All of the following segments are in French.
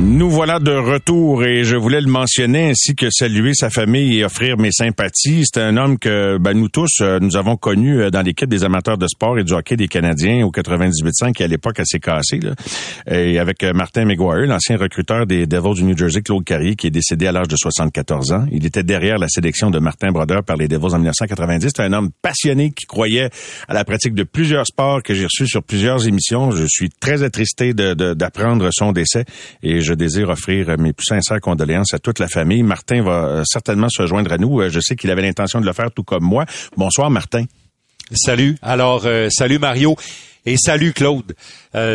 Nous voilà de retour et je voulais le mentionner ainsi que saluer sa famille et offrir mes sympathies. C'est un homme que ben, nous tous, euh, nous avons connu euh, dans l'équipe des amateurs de sport et du hockey des Canadiens au 98.5 qui à l'époque assez cassé. Là. Et avec euh, Martin McGuire, l'ancien recruteur des Devils du New Jersey, Claude Carrier, qui est décédé à l'âge de 74 ans. Il était derrière la sélection de Martin Brodeur par les Devils en 1990. C'est un homme passionné qui croyait à la pratique de plusieurs sports que j'ai reçu sur plusieurs émissions. Je suis très attristé d'apprendre son décès et désire offrir mes plus sincères condoléances à toute la famille. Martin va euh, certainement se joindre à nous. Euh, je sais qu'il avait l'intention de le faire tout comme moi. Bonsoir, Martin. Salut. Alors, euh, salut Mario. Et salut Claude.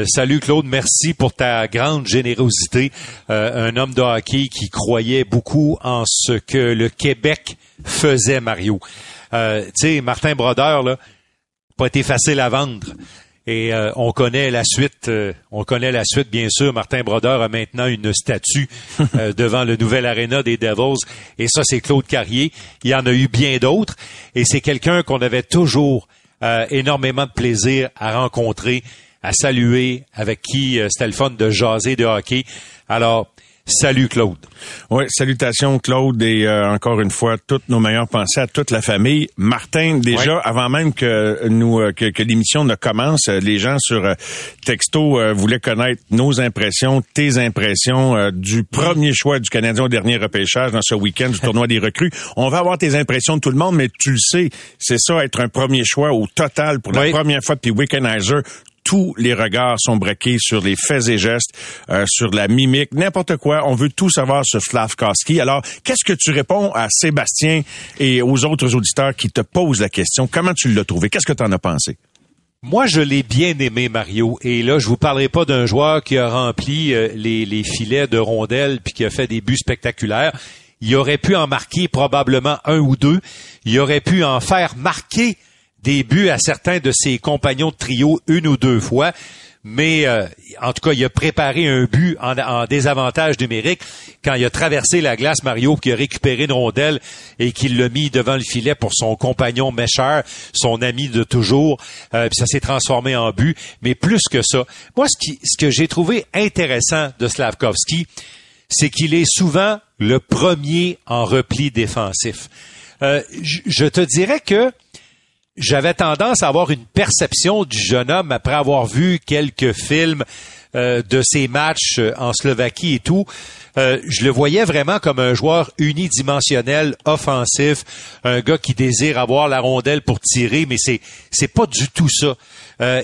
salut Claude, merci pour ta grande générosité. un homme de hockey qui croyait beaucoup en ce que le Québec faisait, Mario. tu sais, Martin Brodeur, là, pas été facile à vendre. Et euh, on connaît la suite. Euh, on connaît la suite, bien sûr. Martin Brodeur a maintenant une statue euh, devant le nouvel aréna des Devils. Et ça, c'est Claude Carrier. Il y en a eu bien d'autres. Et c'est quelqu'un qu'on avait toujours énormément de plaisir à rencontrer, à saluer, avec qui c'était le fun de jaser de hockey. Alors, Salut Claude. Oui, salutations Claude et euh, encore une fois toutes nos meilleures pensées à toute la famille. Martin, déjà avant même que nous euh, que, l'émission ne commence, euh, les gens sur texto voulaient connaître nos impressions, tes impressions du premier choix du Canadien au dernier repêchage dans ce week-end du tournoi des recrues. On va avoir tes impressions de tout le monde, mais tu le sais, c'est ça être un premier choix au total pour la première fois depuis Wickenheiser tous les regards sont braqués sur les faits et gestes, euh, sur la mimique, n'importe quoi. On veut tout savoir sur Slavkowski. Alors, qu'est-ce que tu réponds à Sébastien et aux autres auditeurs qui te posent la question? Comment tu l'as trouvé? Qu'est-ce que tu en as pensé? Moi, je l'ai bien aimé, Mario. Et là, je vous parlerai pas d'un joueur qui a rempli euh, les, les, filets de rondelles puis qui a fait des buts spectaculaires. Il aurait pu en marquer probablement un ou deux. Il aurait pu en faire marquer des buts à certains de ses compagnons de trio une ou deux fois. Mais euh, en tout cas, il a préparé un but en, désavantage numérique quand il a traversé la glace, Mario, qui a récupéré une rondelle et qu'il l'a mis devant le filet pour son compagnon Mescher, son ami de toujours. Euh, puis ça s'est transformé en but. Mais plus que ça, moi, ce, qui, ce que j'ai trouvé intéressant de Slavkovski, c'est qu'il est souvent le premier en repli défensif. Euh, je te dirais que j'avais tendance à avoir une perception du jeune homme après avoir vu quelques films euh, de ses matchs euh, en Slovaquie et tout. Euh, je le voyais vraiment comme un joueur unidimensionnel, offensif, un gars qui désire avoir la rondelle pour tirer, mais c'est c'est pas du tout ça.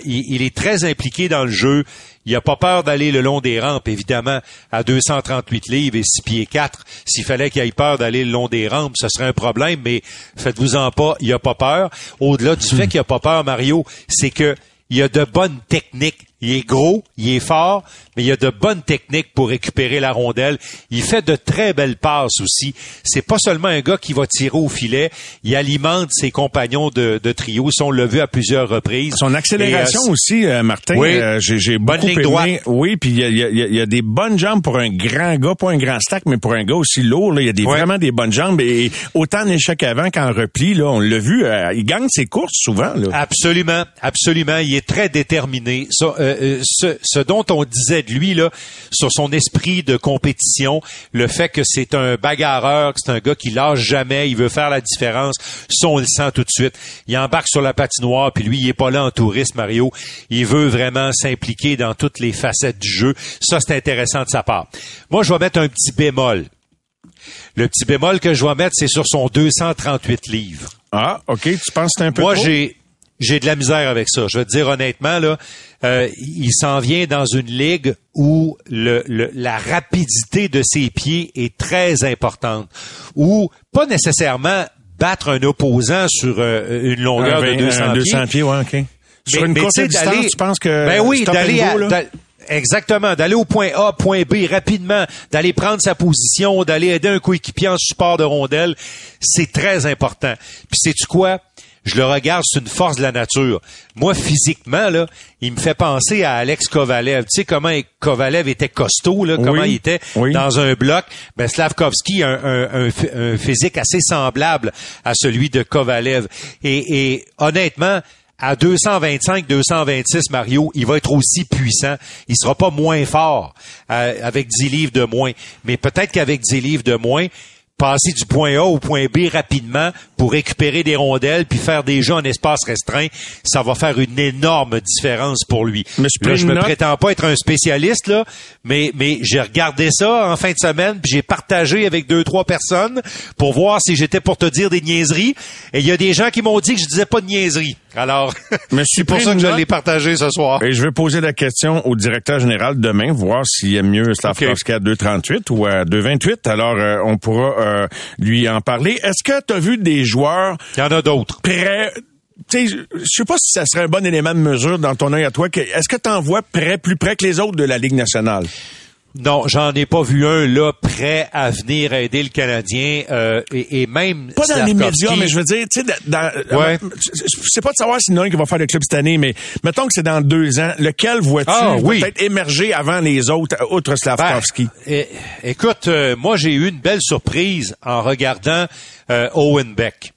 il, il, est très impliqué dans le jeu. Il a pas peur d'aller le long des rampes, évidemment, à 238 livres et 6 pieds 4. S'il fallait qu'il ait peur d'aller le long des rampes, ce serait un problème, mais faites-vous-en pas, il a pas peur. Au-delà du fait qu'il a pas peur, Mario, c'est que il a de bonnes techniques il est gros, il est fort, mais il a de bonnes techniques pour récupérer la rondelle. Il fait de très belles passes aussi. C'est pas seulement un gars qui va tirer au filet, il alimente ses compagnons de, de trio. Ça, on l'a vu à plusieurs reprises. Son accélération euh, aussi, euh, Martin, oui, euh, j'ai beaucoup aimé. Droite. Oui, puis il y a, y a, des bonnes jambes pour un grand gars, pas un grand stack, mais pour un gars aussi lourd. Là, il y a des, vraiment des bonnes jambes. Et autant en échec avant qu'en repli, là, on l'a vu, il gagne ses courses souvent. Là. Absolument, absolument. Il est très déterminé. Ça, euh, ce, dont on disait de lui là, sur son esprit de compétition, le fait que c'est un bagarreur, que c'est un gars qui lâche jamais, il veut faire la différence, ça on le sent tout de suite. Il embarque sur la patinoire, puis lui il est pas là en touriste Mario, il veut vraiment s'impliquer dans toutes les facettes du jeu. Ça c'est intéressant de sa part. Moi je vais mettre un petit bémol. Le petit bémol que je vais mettre, c'est sur son 238 livres. Ah, OK. Tu penses que c'est un peu Moi, j'ai j'ai de la misère avec ça. Je vais te dire honnêtement, là, euh, il s'en vient dans une ligue où le, la rapidité de ses pieds est très importante, où pas nécessairement battre un opposant sur euh, une longueur de 200, 200 pieds. ouais, OK. Sur une courte distance, tu penses que ben oui, d'aller Exactement, d'aller au point A, point B rapidement, d'aller prendre sa position, d'aller aider un coéquipier en support de rondelle, c'est très important. Puis sais-tu quoi? Je le regarde, c'est une force de la nature. Moi, physiquement, là, il me fait penser à Alex Kovalev. Tu sais comment Kovalev était costaud, là, comment il était dans un bloc? Ben, Slavkovski a un, un, physique assez semblable à celui de Kovalev. Et, et honnêtement, à 225, 226, Mario, il va être aussi puissant. Il sera pas moins fort euh, avec 10 livres de moins. Mais peut-être qu'avec 10 livres de moins, passer du point A au point B rapidement pour récupérer des rondelles puis faire des jeux en espace restreint, ça va faire une énorme différence pour lui. Mais je, ne me prétends pas être un spécialiste là, mais mais j'ai regardé ça en fin de semaine puis j'ai partagé avec deux trois personnes pour voir si j'étais pour te dire des niaiseries et il y a des gens qui m'ont dit que je disais pas de niaiseries. Alors, c'est pour ça que je l'ai partagé ce soir. Et je vais poser la question au directeur général demain, voir s'il aime mieux Slavkovski à 2,38 ou à 2,28. Alors, euh, on pourra euh, lui en parler. Est-ce que tu as vu des joueurs... Il y en a d'autres. Sais, je sais pas si ça serait un bon élément de mesure dans ton œil à toi. Est-ce que tu en vois près, plus près que les autres de la Ligue nationale? Non, j'en ai pas vu un là prêt à venir aider le Canadien euh, et, même pas dans les médias, mais je veux dire, tu sais, dans, ouais. c'est pas de savoir s'il y en a un qui va faire le club cette année, mais mettons que c'est dans deux ans, lequel vois-tu ah, peut-être émerger avant les autres, outre Slavkovski? Ben, écoute, euh, moi j'ai eu une belle surprise en regardant euh, Owen Beck.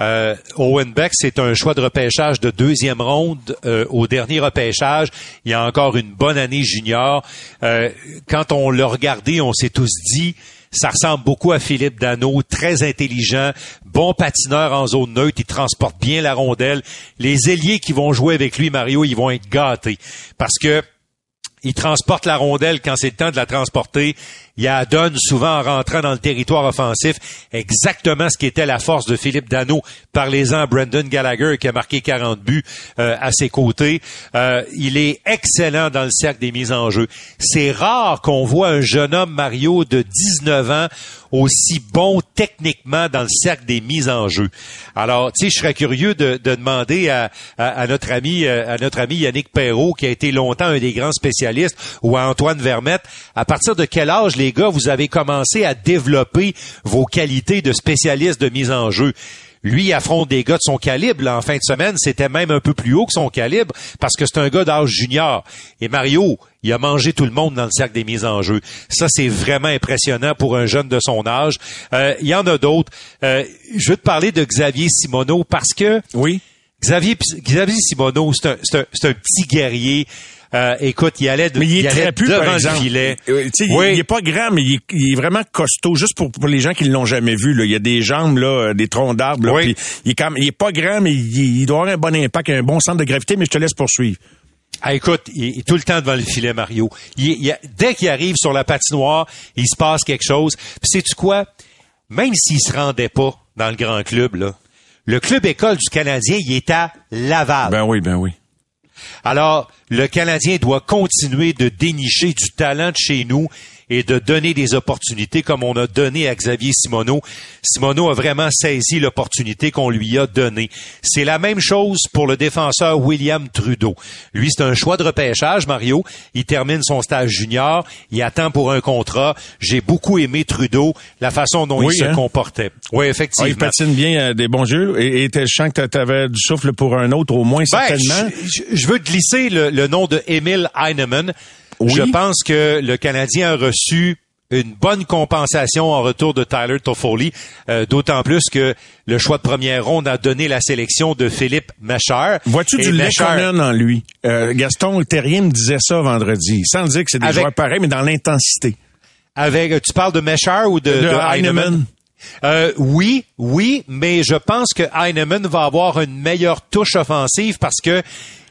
Euh, Owen Beck, c'est un choix de repêchage de deuxième ronde euh, au dernier repêchage. Il y a encore une bonne année junior. Euh, quand on l'a regardé, on s'est tous dit, ça ressemble beaucoup à Philippe Dano, très intelligent, bon patineur en zone neutre, il transporte bien la rondelle. Les ailiers qui vont jouer avec lui, Mario, ils vont être gâtés parce que il transporte la rondelle quand c'est le temps de la transporter. Il a souvent en rentrant dans le territoire offensif exactement ce qui était la force de Philippe Dano. Parlez-en à Brendan Gallagher qui a marqué 40 buts euh, à ses côtés. Euh, il est excellent dans le cercle des mises en jeu. C'est rare qu'on voit un jeune homme Mario de 19 ans aussi bon techniquement dans le cercle des mises en jeu. Alors, tu sais, je serais curieux de, demander à, à, notre ami à notre ami Yannick Perrault, qui a été longtemps un des grands spécialistes, ou à Antoine Vermette, à partir de quel âge les gars vous avez commencé à développer vos qualités de spécialiste de mise en jeu? Lui affronte des gars de son calibre. en fin de semaine, c'était même un peu plus haut que son calibre parce que c'est un gars d'âge junior. Et Mario, il a mangé tout le monde dans le cercle des mises en jeu. Ça, c'est vraiment impressionnant pour un jeune de son âge. Euh, il y en a d'autres. Euh, je veux te parler de Xavier Simoneau parce que... Oui. Xavier, Xavier Simoneau, c'est un, un, petit guerrier. Euh, écoute, il allait, mais il, est plus, devant le filet. Il, est pas grand, mais il est, vraiment costaud. Juste pour, les gens qui ne l'ont jamais vu, là, il y a des jambes, là, des troncs d'arbres. il est quand il est pas grand, mais il, doit avoir un bon impact, un bon centre de gravité. Mais je te laisse poursuivre. Ah, écoute, il est tout le temps devant le filet, Mario. Il, dès qu'il arrive sur la patinoire, il se passe quelque chose. Puis sais-tu quoi? Même s'il se rendait pas dans le grand club, là, le club école du Canadien, il est à Laval. Ben oui, ben oui. Alors, le Canadien doit continuer de dénicher du talent de chez nous et de donner des opportunités comme on a donné à Xavier Simoneau. Simoneau a vraiment saisi l'opportunité qu'on lui a donnée. C'est la même chose pour le défenseur William Trudeau. Lui, c'est un choix de repêchage, Mario. Il termine son stage junior. Il attend pour un contrat. J'ai beaucoup aimé Trudeau, la façon dont il se hein? comportait. Oui, effectivement. Ah, il patine bien euh, des bons jeux. Et, et je sens que tu avais du souffle pour un autre, au moins, ben, certainement. Je, veux glisser le, le nom de Emile Heinemann. Je pense que le Canadien a reçu une bonne compensation en retour de Tyler Toffoli, euh, d'autant plus que le choix de première ronde a donné la sélection de Philippe Mecher. Vois-tu du Lekonen en lui? Euh, Gaston Terrien me disait ça vendredi, sans dire que c'est des joueurs pareils, mais dans l'intensité. Avec, tu parles de Mecher ou de, Heinemann? Euh, oui, oui, mais je pense que Heinemann va avoir une meilleure touche offensive parce que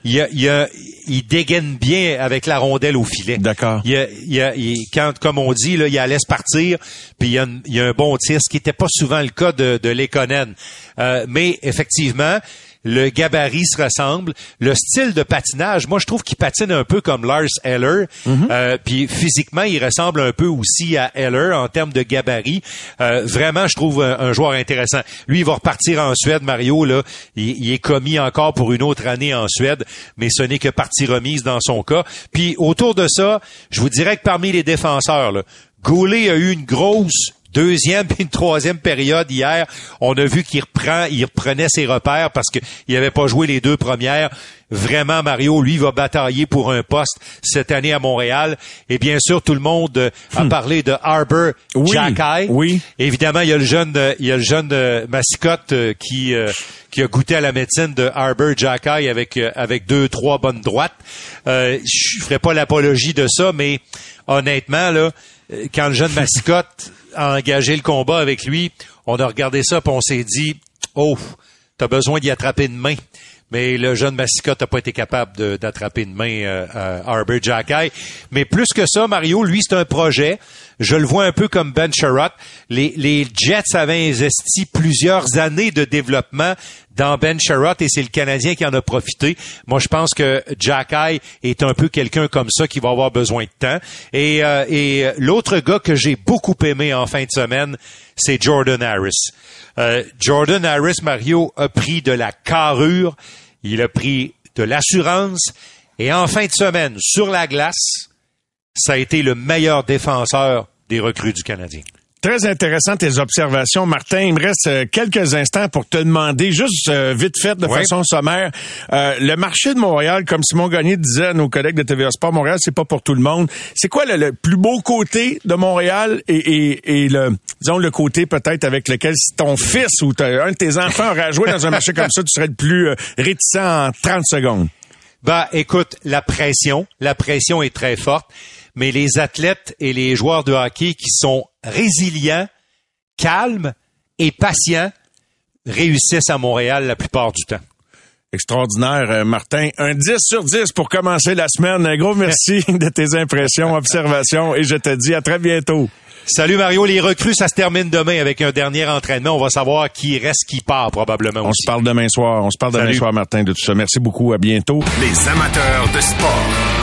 il, il, il dégaine bien avec la rondelle au filet. D'accord. Il, il, quand, comme on dit, là, il la laisse partir, puis il y a, il a un bon tir, ce qui n'était pas souvent le cas de, de Lekonen. Euh, mais effectivement, le gabarit se ressemble, le style de patinage, moi je trouve qu'il patine un peu comme Lars Eller, mhm. euh, puis physiquement il ressemble un peu aussi à Eller en termes de gabarit. Euh, vraiment, je trouve un, joueur intéressant. Lui, il va repartir en Suède, Mario là, il, est commis encore pour une autre année en Suède, mais ce n'est que partie remise dans son cas. Puis autour de ça, je vous dirais que parmi les défenseurs, là, Goulet a eu une grosse deuxième puis une troisième période hier, on a vu qu'il reprend, il reprenait ses repères parce qu'il n'avait pas joué les deux premières. Vraiment, Mario, lui, va batailler pour un poste cette année à Montréal. Et bien sûr, tout le monde euh, a hmm. parlé de Arbor oui, Oui. Évidemment, il y a le jeune, euh, il y a le jeune euh, mascotte qui qui a goûté à la médecine de Arbor Jacky avec avec deux trois bonnes droites. Euh, je ferai pas l'apologie de ça, mais honnêtement là, quand le jeune mascotte a engagé le combat avec lui, on a regardé ça et on s'est dit, oh, t'as besoin d'y attraper une main. Mais le jeune mascotte n'a pas été capable d'attraper une main euh, à Arbor Jacky. Mais plus que ça, Mario, lui, c'est un projet. Je le vois un peu comme Ben Sherratt. Les, Jets avaient investi plusieurs années de développement dans Ben Sherratt et c'est le Canadien qui en a profité. Moi, je pense que Jack est un peu quelqu'un comme ça qui va avoir besoin de temps. Et, euh, et l'autre gars que j'ai beaucoup aimé en fin de semaine, c'est Jordan Harris. Euh, Jordan Harris, Mario, a pris de la carrure, il a pris de l'assurance et en fin de semaine, sur la glace, ça a été le meilleur défenseur des recrues du Canadien. Très intéressant tes observations, Martin. Il me reste euh, quelques instants pour te demander, juste euh, vite fait, de façon sommaire, euh, le marché de Montréal, comme Simon Gagné disait à nos collègues de TVA Sport, Montréal, c'est pas pour tout le monde. C'est quoi le, plus beau côté de Montréal et, le, disons, le côté peut-être avec lequel si ton fils ou un de tes enfants aurait joué dans un marché comme ça, tu serais le plus réticent en 30 secondes? Bah, écoute, la pression, la pression est très forte mais les athlètes et les joueurs de hockey qui sont résilients, calmes et patients réussissent à Montréal la plupart du temps. Extraordinaire, euh, Martin. Un 10 sur 10 pour commencer la semaine. Un gros merci de tes impressions, observations et je te dis à très bientôt. Salut Mario, les recrues, ça se termine demain avec un dernier entraînement. On va savoir qui reste, qui part probablement. On se parle demain soir. On se parle demain soir, Martin, de tout ça. Merci beaucoup. À bientôt. Les amateurs de sport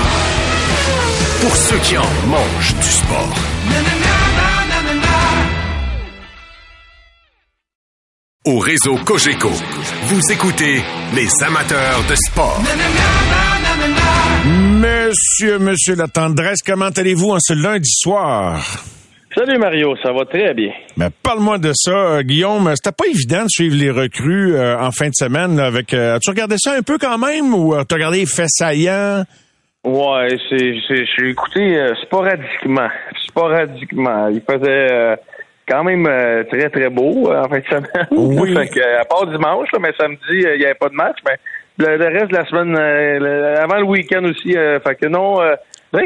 pour ceux qui en mangent du sport. Au réseau Cogeco, vous écoutez les amateurs de sport. Monsieur, monsieur la tendresse, comment allez-vous en ce lundi soir? Salut Mario, ça va très bien. Mais parle-moi de ça, euh, Guillaume. C'était pas évident de suivre les recrues euh, en fin de semaine avec. Euh, as-tu regardé ça un peu quand même ou as-tu regardé les faits saillants? Ouais, c'est, j'ai écouté euh, sporadiquement. Sporadiquement. Il faisait euh, quand même euh, très, très beau en fin de semaine. Oui. fait que, à part dimanche, mais samedi, il n'y avait pas de match, mais le, reste de la semaine, avant le week-end aussi, fait que non,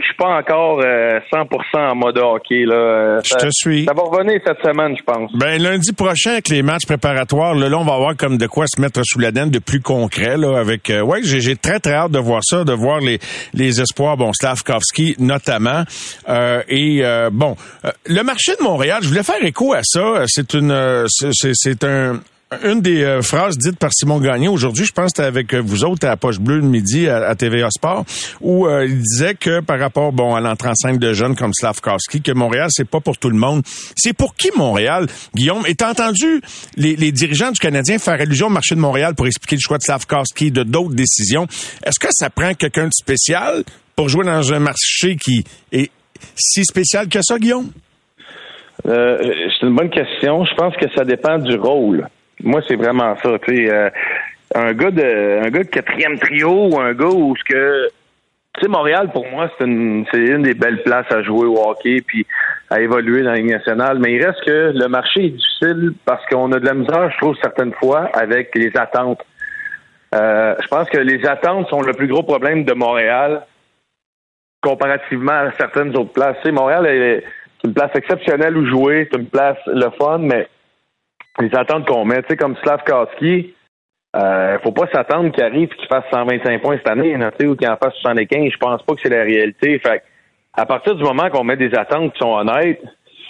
je suis pas encore 100% euh, en mode hockey. Là. je te suis. Ça va revenir cette semaine, je pense. Ben lundi prochain, avec les matchs préparatoires, là, on va avoir comme de quoi se mettre sous la dent de plus concret. Là, avec, euh, ouais, j'ai très très hâte de voir ça, de voir les, les espoirs, bon, Slavkovski notamment. Euh, et bon, le marché de Montréal, je voulais faire écho à ça. C'est une, c'est un une des euh, phrases dites par Simon Gagné aujourd'hui, je pense que avec euh, vous autres à la Poche Bleue de midi à, TVA Sport, où euh, il disait que par rapport bon à l'entrée en scène de jeunes comme Slavkowski, que Montréal, c'est pas pour tout le monde. C'est pour qui Montréal, Guillaume? Et entendu les, dirigeants du Canadien faire allusion au marché de Montréal pour expliquer le choix de Slavkowski de d'autres décisions. Est-ce que ça prend quelqu'un de spécial pour jouer dans un marché qui est si spécial que ça, Guillaume? c'est une bonne question. Je pense que ça dépend du rôle. Moi, c'est vraiment ça. Tu sais, euh, un gars de un gars de quatrième trio ou un gars où ce que tu sais, Montréal, pour moi, c'est une, c'est une des belles places à jouer au hockey puis à évoluer dans la Ligue nationale. Mais il reste que le marché est difficile parce qu'on a de la misère, je trouve, certaines fois, avec les attentes. Euh, je pense que les attentes sont le plus gros problème de Montréal comparativement à certaines autres places. Tu sais, Montréal est une place exceptionnelle où jouer, c'est une place le fun, mais les attentes qu'on met, tu sais, comme Slavkowski, euh, faut pas s'attendre qu'il arrive et qu'il fasse 125 points cette année, sais, ou qu'il en fasse 75. Je pense pas que c'est la réalité. Fait à partir du moment qu'on met des attentes qui sont honnêtes,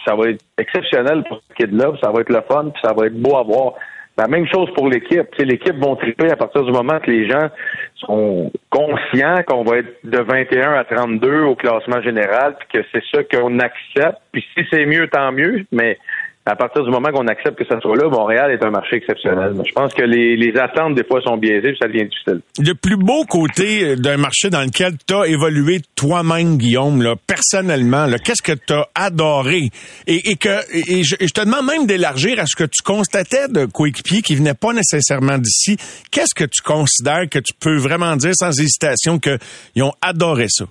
ça va être exceptionnel pour ce kid-là, ça va être le fun, puis ça va être beau à voir. La même chose pour l'équipe. L'équipe va triper à partir du moment que les gens sont conscients qu'on va être de 21 à 32 au classement général, puis que c'est ça qu'on accepte. Puis si c'est mieux, tant mieux. Mais à partir du moment qu'on accepte que ça soit là, Montréal est un marché exceptionnel. Je pense que les, les attentes, des fois, sont biaisées, puis ça devient difficile. Le plus beau côté d'un marché dans lequel tu as évolué toi-même, Guillaume, là, personnellement, qu'est-ce que tu as adoré? Et, et que et je, te demande même d'élargir à ce que tu constatais de coéquipiers qui venaient pas nécessairement d'ici. Qu'est-ce que tu considères que tu peux vraiment dire sans hésitation qu'ils ont adoré ça?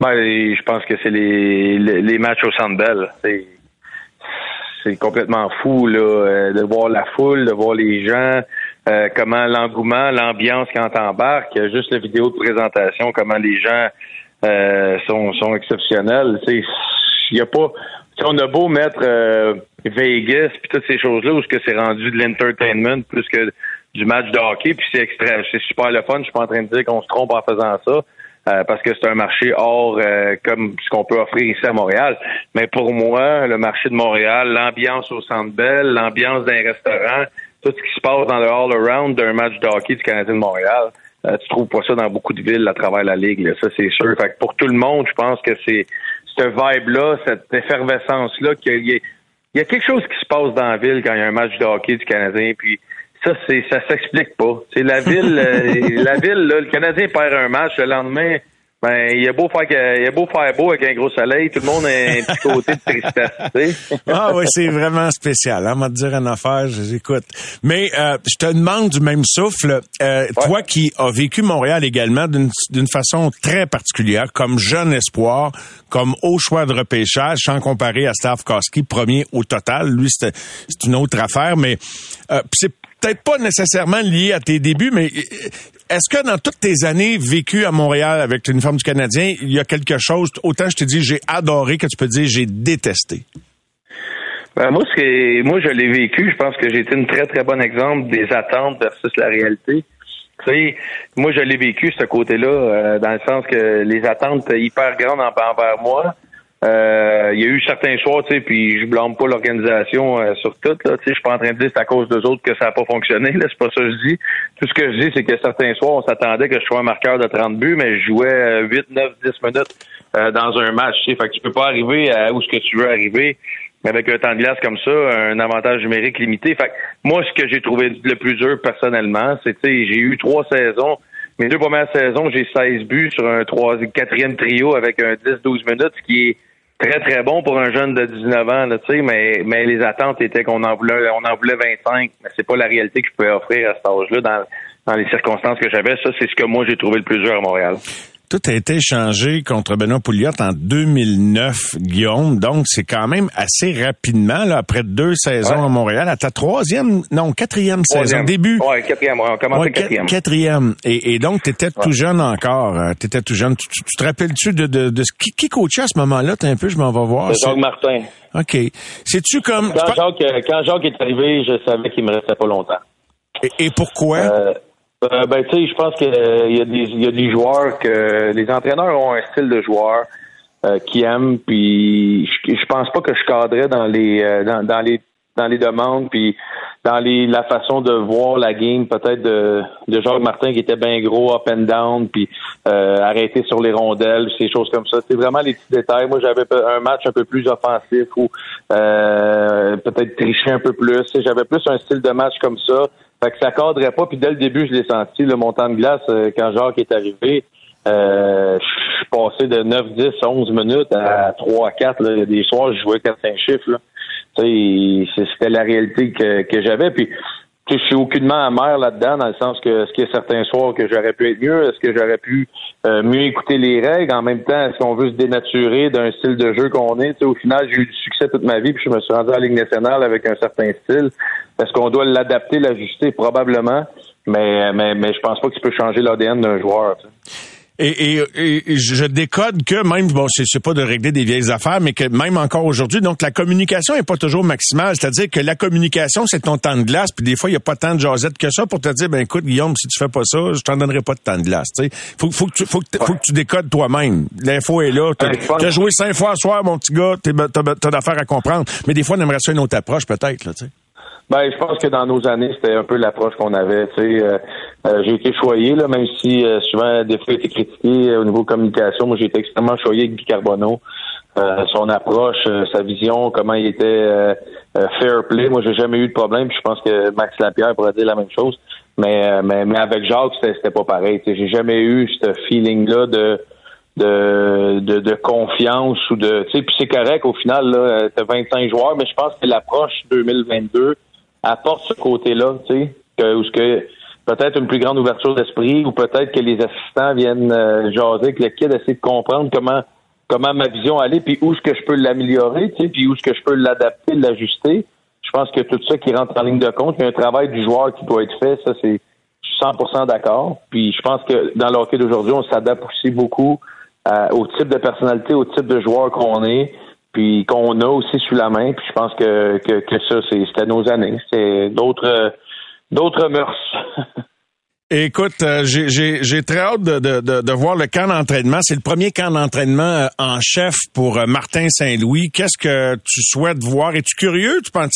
Ben, je pense que c'est les, les, matchs au Centre Bell c'est complètement fou là, euh, de voir la foule, de voir les gens, euh, comment l'engouement, l'ambiance quand t'embarques, juste la vidéo de présentation, comment les gens euh, sont, sont exceptionnels. Il y a pas. On a beau mettre Vegas puis toutes ces choses-là où ce que c'est rendu de l'entertainment plus que du match de hockey, puis c'est extra, c'est super le fun. Je suis pas en train de dire qu'on se trompe en faisant ça. Euh, parce que c'est un marché hors euh, comme ce qu'on peut offrir ici à Montréal. Mais pour moi, le marché de Montréal, l'ambiance au Centre Bell, l'ambiance d'un restaurant, tout ce qui se passe dans le all-around d'un match de hockey du Canadien de Montréal, euh, tu trouves pas ça dans beaucoup de villes à travers la ligue. Ça, c'est sûr. Fait que pour tout le monde, je pense que c'est ce vibe-là, cette effervescence-là, qu'il y, y a quelque chose qui se passe dans la ville quand il y a un match de hockey du Canadien. Puis ça, c'est ça s'explique pas. C'est la ville, euh, la ville, là, le Canadien perd un match le lendemain. Ben, il a beau faire il a beau faire beau avec un gros soleil, tout le monde a un petit côté de tristesse. ah oui, c'est vraiment spécial. Hein, va te dire une affaire, j'écoute. Mais euh, je te demande du même souffle, euh, toi qui as vécu Montréal également d'une façon très particulière, comme jeune espoir, comme haut choix de repêchage, sans comparer à Stavkowski, premier au total. Lui, c'est une autre affaire, mais euh, c'est peut-être pas nécessairement lié à tes débuts, mais euh, est-ce que dans toutes tes années vécues à Montréal avec l'uniforme du Canadien, il y a quelque chose, autant je te dis j'ai adoré que tu peux dire j'ai détesté? Ben, moi, moi, je l'ai vécu. Je pense que j'ai été un très, très bon exemple des attentes versus la réalité. Tu sais, moi, je l'ai vécu, ce côté-là, euh, dans le sens que les attentes hyper grandes envers moi. Euh, il y a eu certains choix, tu sais, puis je blâme pas l'organisation euh, sur tout. Là, tu sais, je suis pas en train de dire c'est à cause d'eux autres que ça n'a pas fonctionné. Là, c'est pas ça que je dis. Tout ce que je dis, c'est que certains soirs, on s'attendait que je sois un marqueur de 30 buts, mais je jouais 8, 9, 10 minutes euh, dans un match. Tu sais, fait que tu peux pas arriver à où ce que tu veux arriver avec un temps de glace comme ça, un avantage numérique limité. Fait que moi, ce que j'ai trouvé le plus dur personnellement, c'est j'ai eu trois saisons. Mes deux premières saisons, j'ai 16 buts sur un troisième, quatrième trio avec un 10-12 minutes, ce qui est très, très bon pour un jeune de 19 ans, sais, mais, mais les attentes étaient qu'on en voulait, on en voulait 25, mais c'est pas la réalité que je pouvais offrir à cet âge-là dans, dans les circonstances que j'avais. Ça, c'est ce que moi, j'ai trouvé le plus dur à Montréal. Tout a été changé contre Benoît Pouliot en 2009, Guillaume. Donc, c'est quand même assez rapidement, là, après deux saisons à Montréal, à ta troisième, non, quatrième saison, début. Oui, quatrième, on a commencé quatrième. Quatrième. Et, et donc, tu étais tout jeune encore. Euh, tu étais tout jeune. Tu, te rappelles-tu de, de, de, qui, qui coachait à ce moment-là? T'es un peu, je m'en vais voir. Jacques Martin. OK. C'est-tu comme... Quand Jacques, euh, quand Jacques est arrivé, je savais qu'il me restait pas longtemps. Et, pourquoi? Euh, euh, ben, tu sais, je pense qu'il euh, y, a des, y a des joueurs que les entraîneurs ont un style de joueur euh, qui aiment, puis je, pense pas que je cadrais dans les dans, dans les dans les demandes, puis dans les la façon de voir la game peut-être de, de Jacques Martin qui était bien gros up and down, puis euh, arrêté sur les rondelles, ces choses comme ça. C'est vraiment les petits détails. Moi, j'avais un match un peu plus offensif ou euh, peut-être tricher un peu plus. J'avais plus un style de match comme ça. Fait que ça cadrait pas. Puis dès le début, je l'ai senti, le montant de glace, euh, quand Jacques est arrivé, euh, je suis passé de 9, 10, 11 minutes à 3, 4. Là. Des soirs, je jouais 4, 5 chiffres. C'était la réalité que, que j'avais. Puis je suis aucunement amer là-dedans, dans le sens que est-ce qu'il y a certains soirs que j'aurais pu être mieux, est-ce que j'aurais pu euh, mieux écouter les règles, en même temps, est-ce qu'on veut se dénaturer d'un style de jeu qu'on est? au final, j'ai eu du succès toute ma vie, puis je me suis rendu à la Ligue nationale avec un certain style. Est-ce qu'on doit l'adapter, l'ajuster? Probablement, mais, mais, mais je pense pas que tu peux changer l'ADN d'un joueur. Et, et, je décode que même, bon, c'est pas de régler des vieilles affaires, mais que même encore aujourd'hui, donc la communication est pas toujours maximale. C'est-à-dire que la communication, c'est ton temps de glace, puis des fois, il y a pas tant de jasette que ça pour te dire, ben écoute, Guillaume, si tu fais pas ça, je t'en donnerai pas de temps de glace. Tu faut, faut, que tu, faut, que, faut que tu décodes toi-même. L'info est là. Tu as joué cinq fois à soir, mon petit gars, t'as as, d'affaires à comprendre. Mais des fois, on aimerait ça une autre approche, peut-être, là, tu sais. Ben, je pense que dans nos années, c'était un peu l'approche qu'on avait. Tu sais, euh, euh, j'ai été choyé, là, même si euh, souvent des fois été critiqué au niveau communication. Moi, j'ai été extrêmement choyé avec Guy Carbonneau. son approche, sa vision, comment il était fair play. Moi, j'ai jamais eu de problème. Je pense que Max Lapierre pourrait dire la même chose. Mais mais, mais avec Jacques, c'était pas pareil. J'ai jamais eu ce feeling-là de de, de, de, confiance ou de tu sais puis c'est correct au final là t'as 25 joueurs mais je pense que l'approche 2022 apporte ce côté-là tu sais que où ce que peut-être une plus grande ouverture d'esprit ou peut-être que les assistants viennent euh, jaser que le kid essaie de comprendre comment comment ma vision allait puis où est-ce que je peux l'améliorer tu sais puis où est-ce que je peux l'adapter l'ajuster. Je pense que tout ça qui rentre en ligne de compte il y a un travail du joueur qui doit être fait ça c'est 100% d'accord. Puis je pense que dans le hockey d'aujourd'hui on s'adapte aussi beaucoup euh, au type de personnalité, au type de joueur qu'on est, puis qu'on a aussi sous la main. Puis je pense que, que, que ça, c'était nos années. C'est d'autres d'autres mœurs. Écoute, euh, j'ai très hâte de, de, de, voir le camp d'entraînement. C'est le premier camp d'entraînement euh, en chef pour Martin Saint-Louis. Qu'est-ce que tu souhaites voir? Es-tu curieux? Tu penses,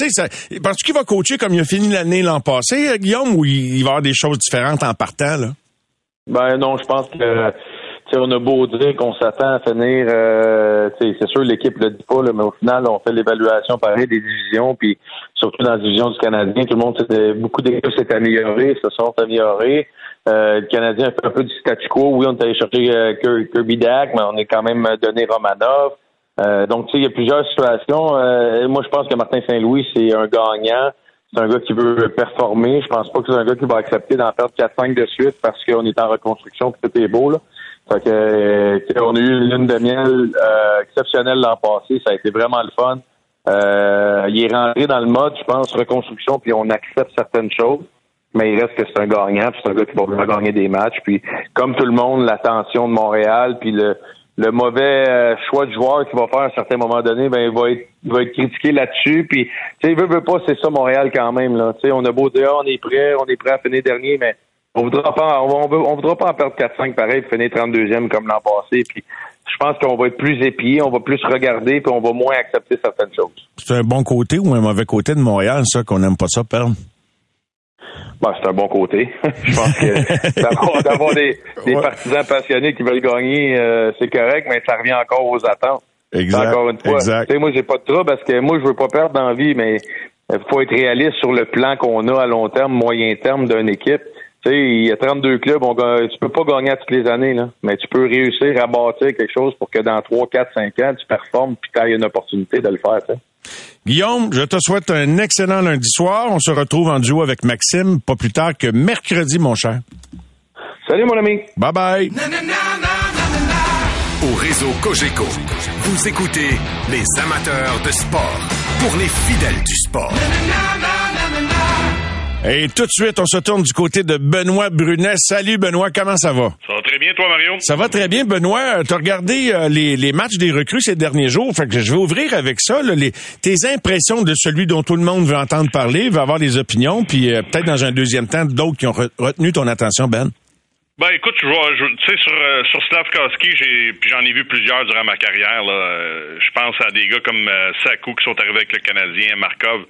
penses qu'il va coacher comme il a fini l'année l'an passé, Guillaume, ou il, il va y avoir des choses différentes en partant? Là? Ben non, je pense que on a beau dire qu'on s'attend à finir, euh, c'est sûr l'équipe le dit pas, mais au final, on fait l'évaluation pareil des divisions, puis surtout dans la division du Canadien, tout le monde, beaucoup d'équipes s'est amélioré, se sont améliorées. Euh, le Canadien a fait un peu du statu quo. Oui, on est allé chercher euh, Kirby Dak, mais on est quand même donné Romanov. Euh, donc, tu sais, il y a plusieurs situations. moi, je pense que Martin Saint-Louis, c'est un gagnant. C'est un gars qui veut performer. Je pense pas que c'est un gars qui va accepter d'en perdre 4-5 de suite parce qu'on est en reconstruction et tout est beau. Là. Fait que, euh, on a eu une lune de miel euh, exceptionnelle l'an passé. Ça a été vraiment le fun. Euh, il est rentré dans le mode, je pense, reconstruction, puis on accepte certaines choses. Mais il reste que c'est un gagnant, puis c'est un gars qui va vraiment gagner des matchs. Puis comme tout le monde, l'attention de Montréal, puis le, le mauvais choix de joueur qu'il va faire à un certain moment donné, ben il va être, il va être critiqué là-dessus. Puis, tu sais, il veut, veut pas, c'est ça Montréal quand même. Là, on a beau dire, ah, on est prêt, on est prêt à finir dernier, mais on voudra pas, on, on voudra pas en perdre 4-5 pareil, finir 32e comme l'an passé. Puis je pense qu'on va être plus épié, on va plus regarder, puis on va moins accepter certaines choses. C'est un bon côté ou un mauvais côté de Montréal, ça, qu'on n'aime pas ça perdre? Ben, c'est un bon côté. je pense que d'avoir des, des partisans passionnés qui veulent gagner, euh, c'est correct, mais ça revient encore aux attentes. Exact. Encore une fois. Exact. moi, j'ai pas de trouble parce que moi, je veux pas perdre d'envie, mais il faut être réaliste sur le plan qu'on a à long terme, moyen terme d'une équipe. Tu sais, il y a 32 clubs, on, tu peux pas gagner toutes les années, là, mais tu peux réussir à bâtir quelque chose pour que dans 3, 4, 5 ans, tu performes puis tu aies une opportunité de le faire. Guillaume, je te souhaite un excellent lundi soir. On se retrouve en duo avec Maxime, pas plus tard que mercredi, mon cher. Salut, mon ami. Bye bye. Au réseau Cogeco, vous écoutez les amateurs de sport pour les fidèles du sport. Et tout de suite, on se tourne du côté de Benoît Brunet. Salut Benoît, comment ça va? Ça va très bien, toi Mario? Ça va très bien, Benoît. Tu as regardé euh, les, les, matchs des recrues ces derniers jours? Fait que je vais ouvrir avec ça les, tes impressions de celui dont tout le monde veut entendre parler, veut avoir des opinions, puis euh, peut-être dans un deuxième temps, d'autres qui ont retenu ton attention, Ben. Ben écoute, je vois, tu sais sur euh, sur Slavkowski, j'ai puis j'en ai vu plusieurs durant ma carrière. Là. Euh, je pense à des gars comme euh, Sakou qui sont arrivés avec le Canadien, Markov.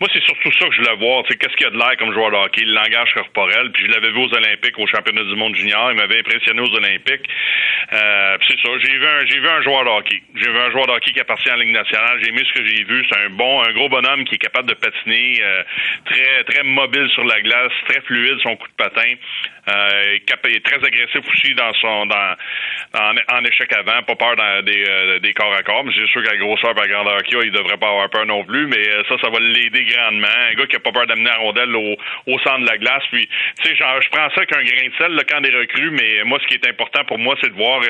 Moi, c'est surtout ça que je voulais voir. Tu sais, qu'est-ce qu'il y a de l'air comme joueur de hockey, le langage corporel. Puis je l'avais vu aux Olympiques, au championnat du monde junior. Il m'avait impressionné aux Olympiques. Euh, c'est ça. J'ai vu un j'ai vu un joueur de hockey. J'ai vu un joueur de hockey qui appartient à la Ligue nationale. J'ai aimé ce que j'ai vu. C'est un bon, un gros bonhomme qui est capable de patiner, très très mobile sur la glace, très fluide son coup de patin. Euh, il est très agressif aussi dans son en, échec avant, pas peur dans des, euh, des corps à corps. Mais c'est sûr qu'à grosseur et à la grandeur qu'il a, il devrait pas avoir peur non plus. Mais euh, ça, ça va l'aider grandement. Un gars qui a pas peur d'amener la rondelle au, au centre de la glace. Puis, tu sais, je prends ça qu'un grain de sel le camp des recrues. Mais moi, ce qui est important pour moi, c'est de voir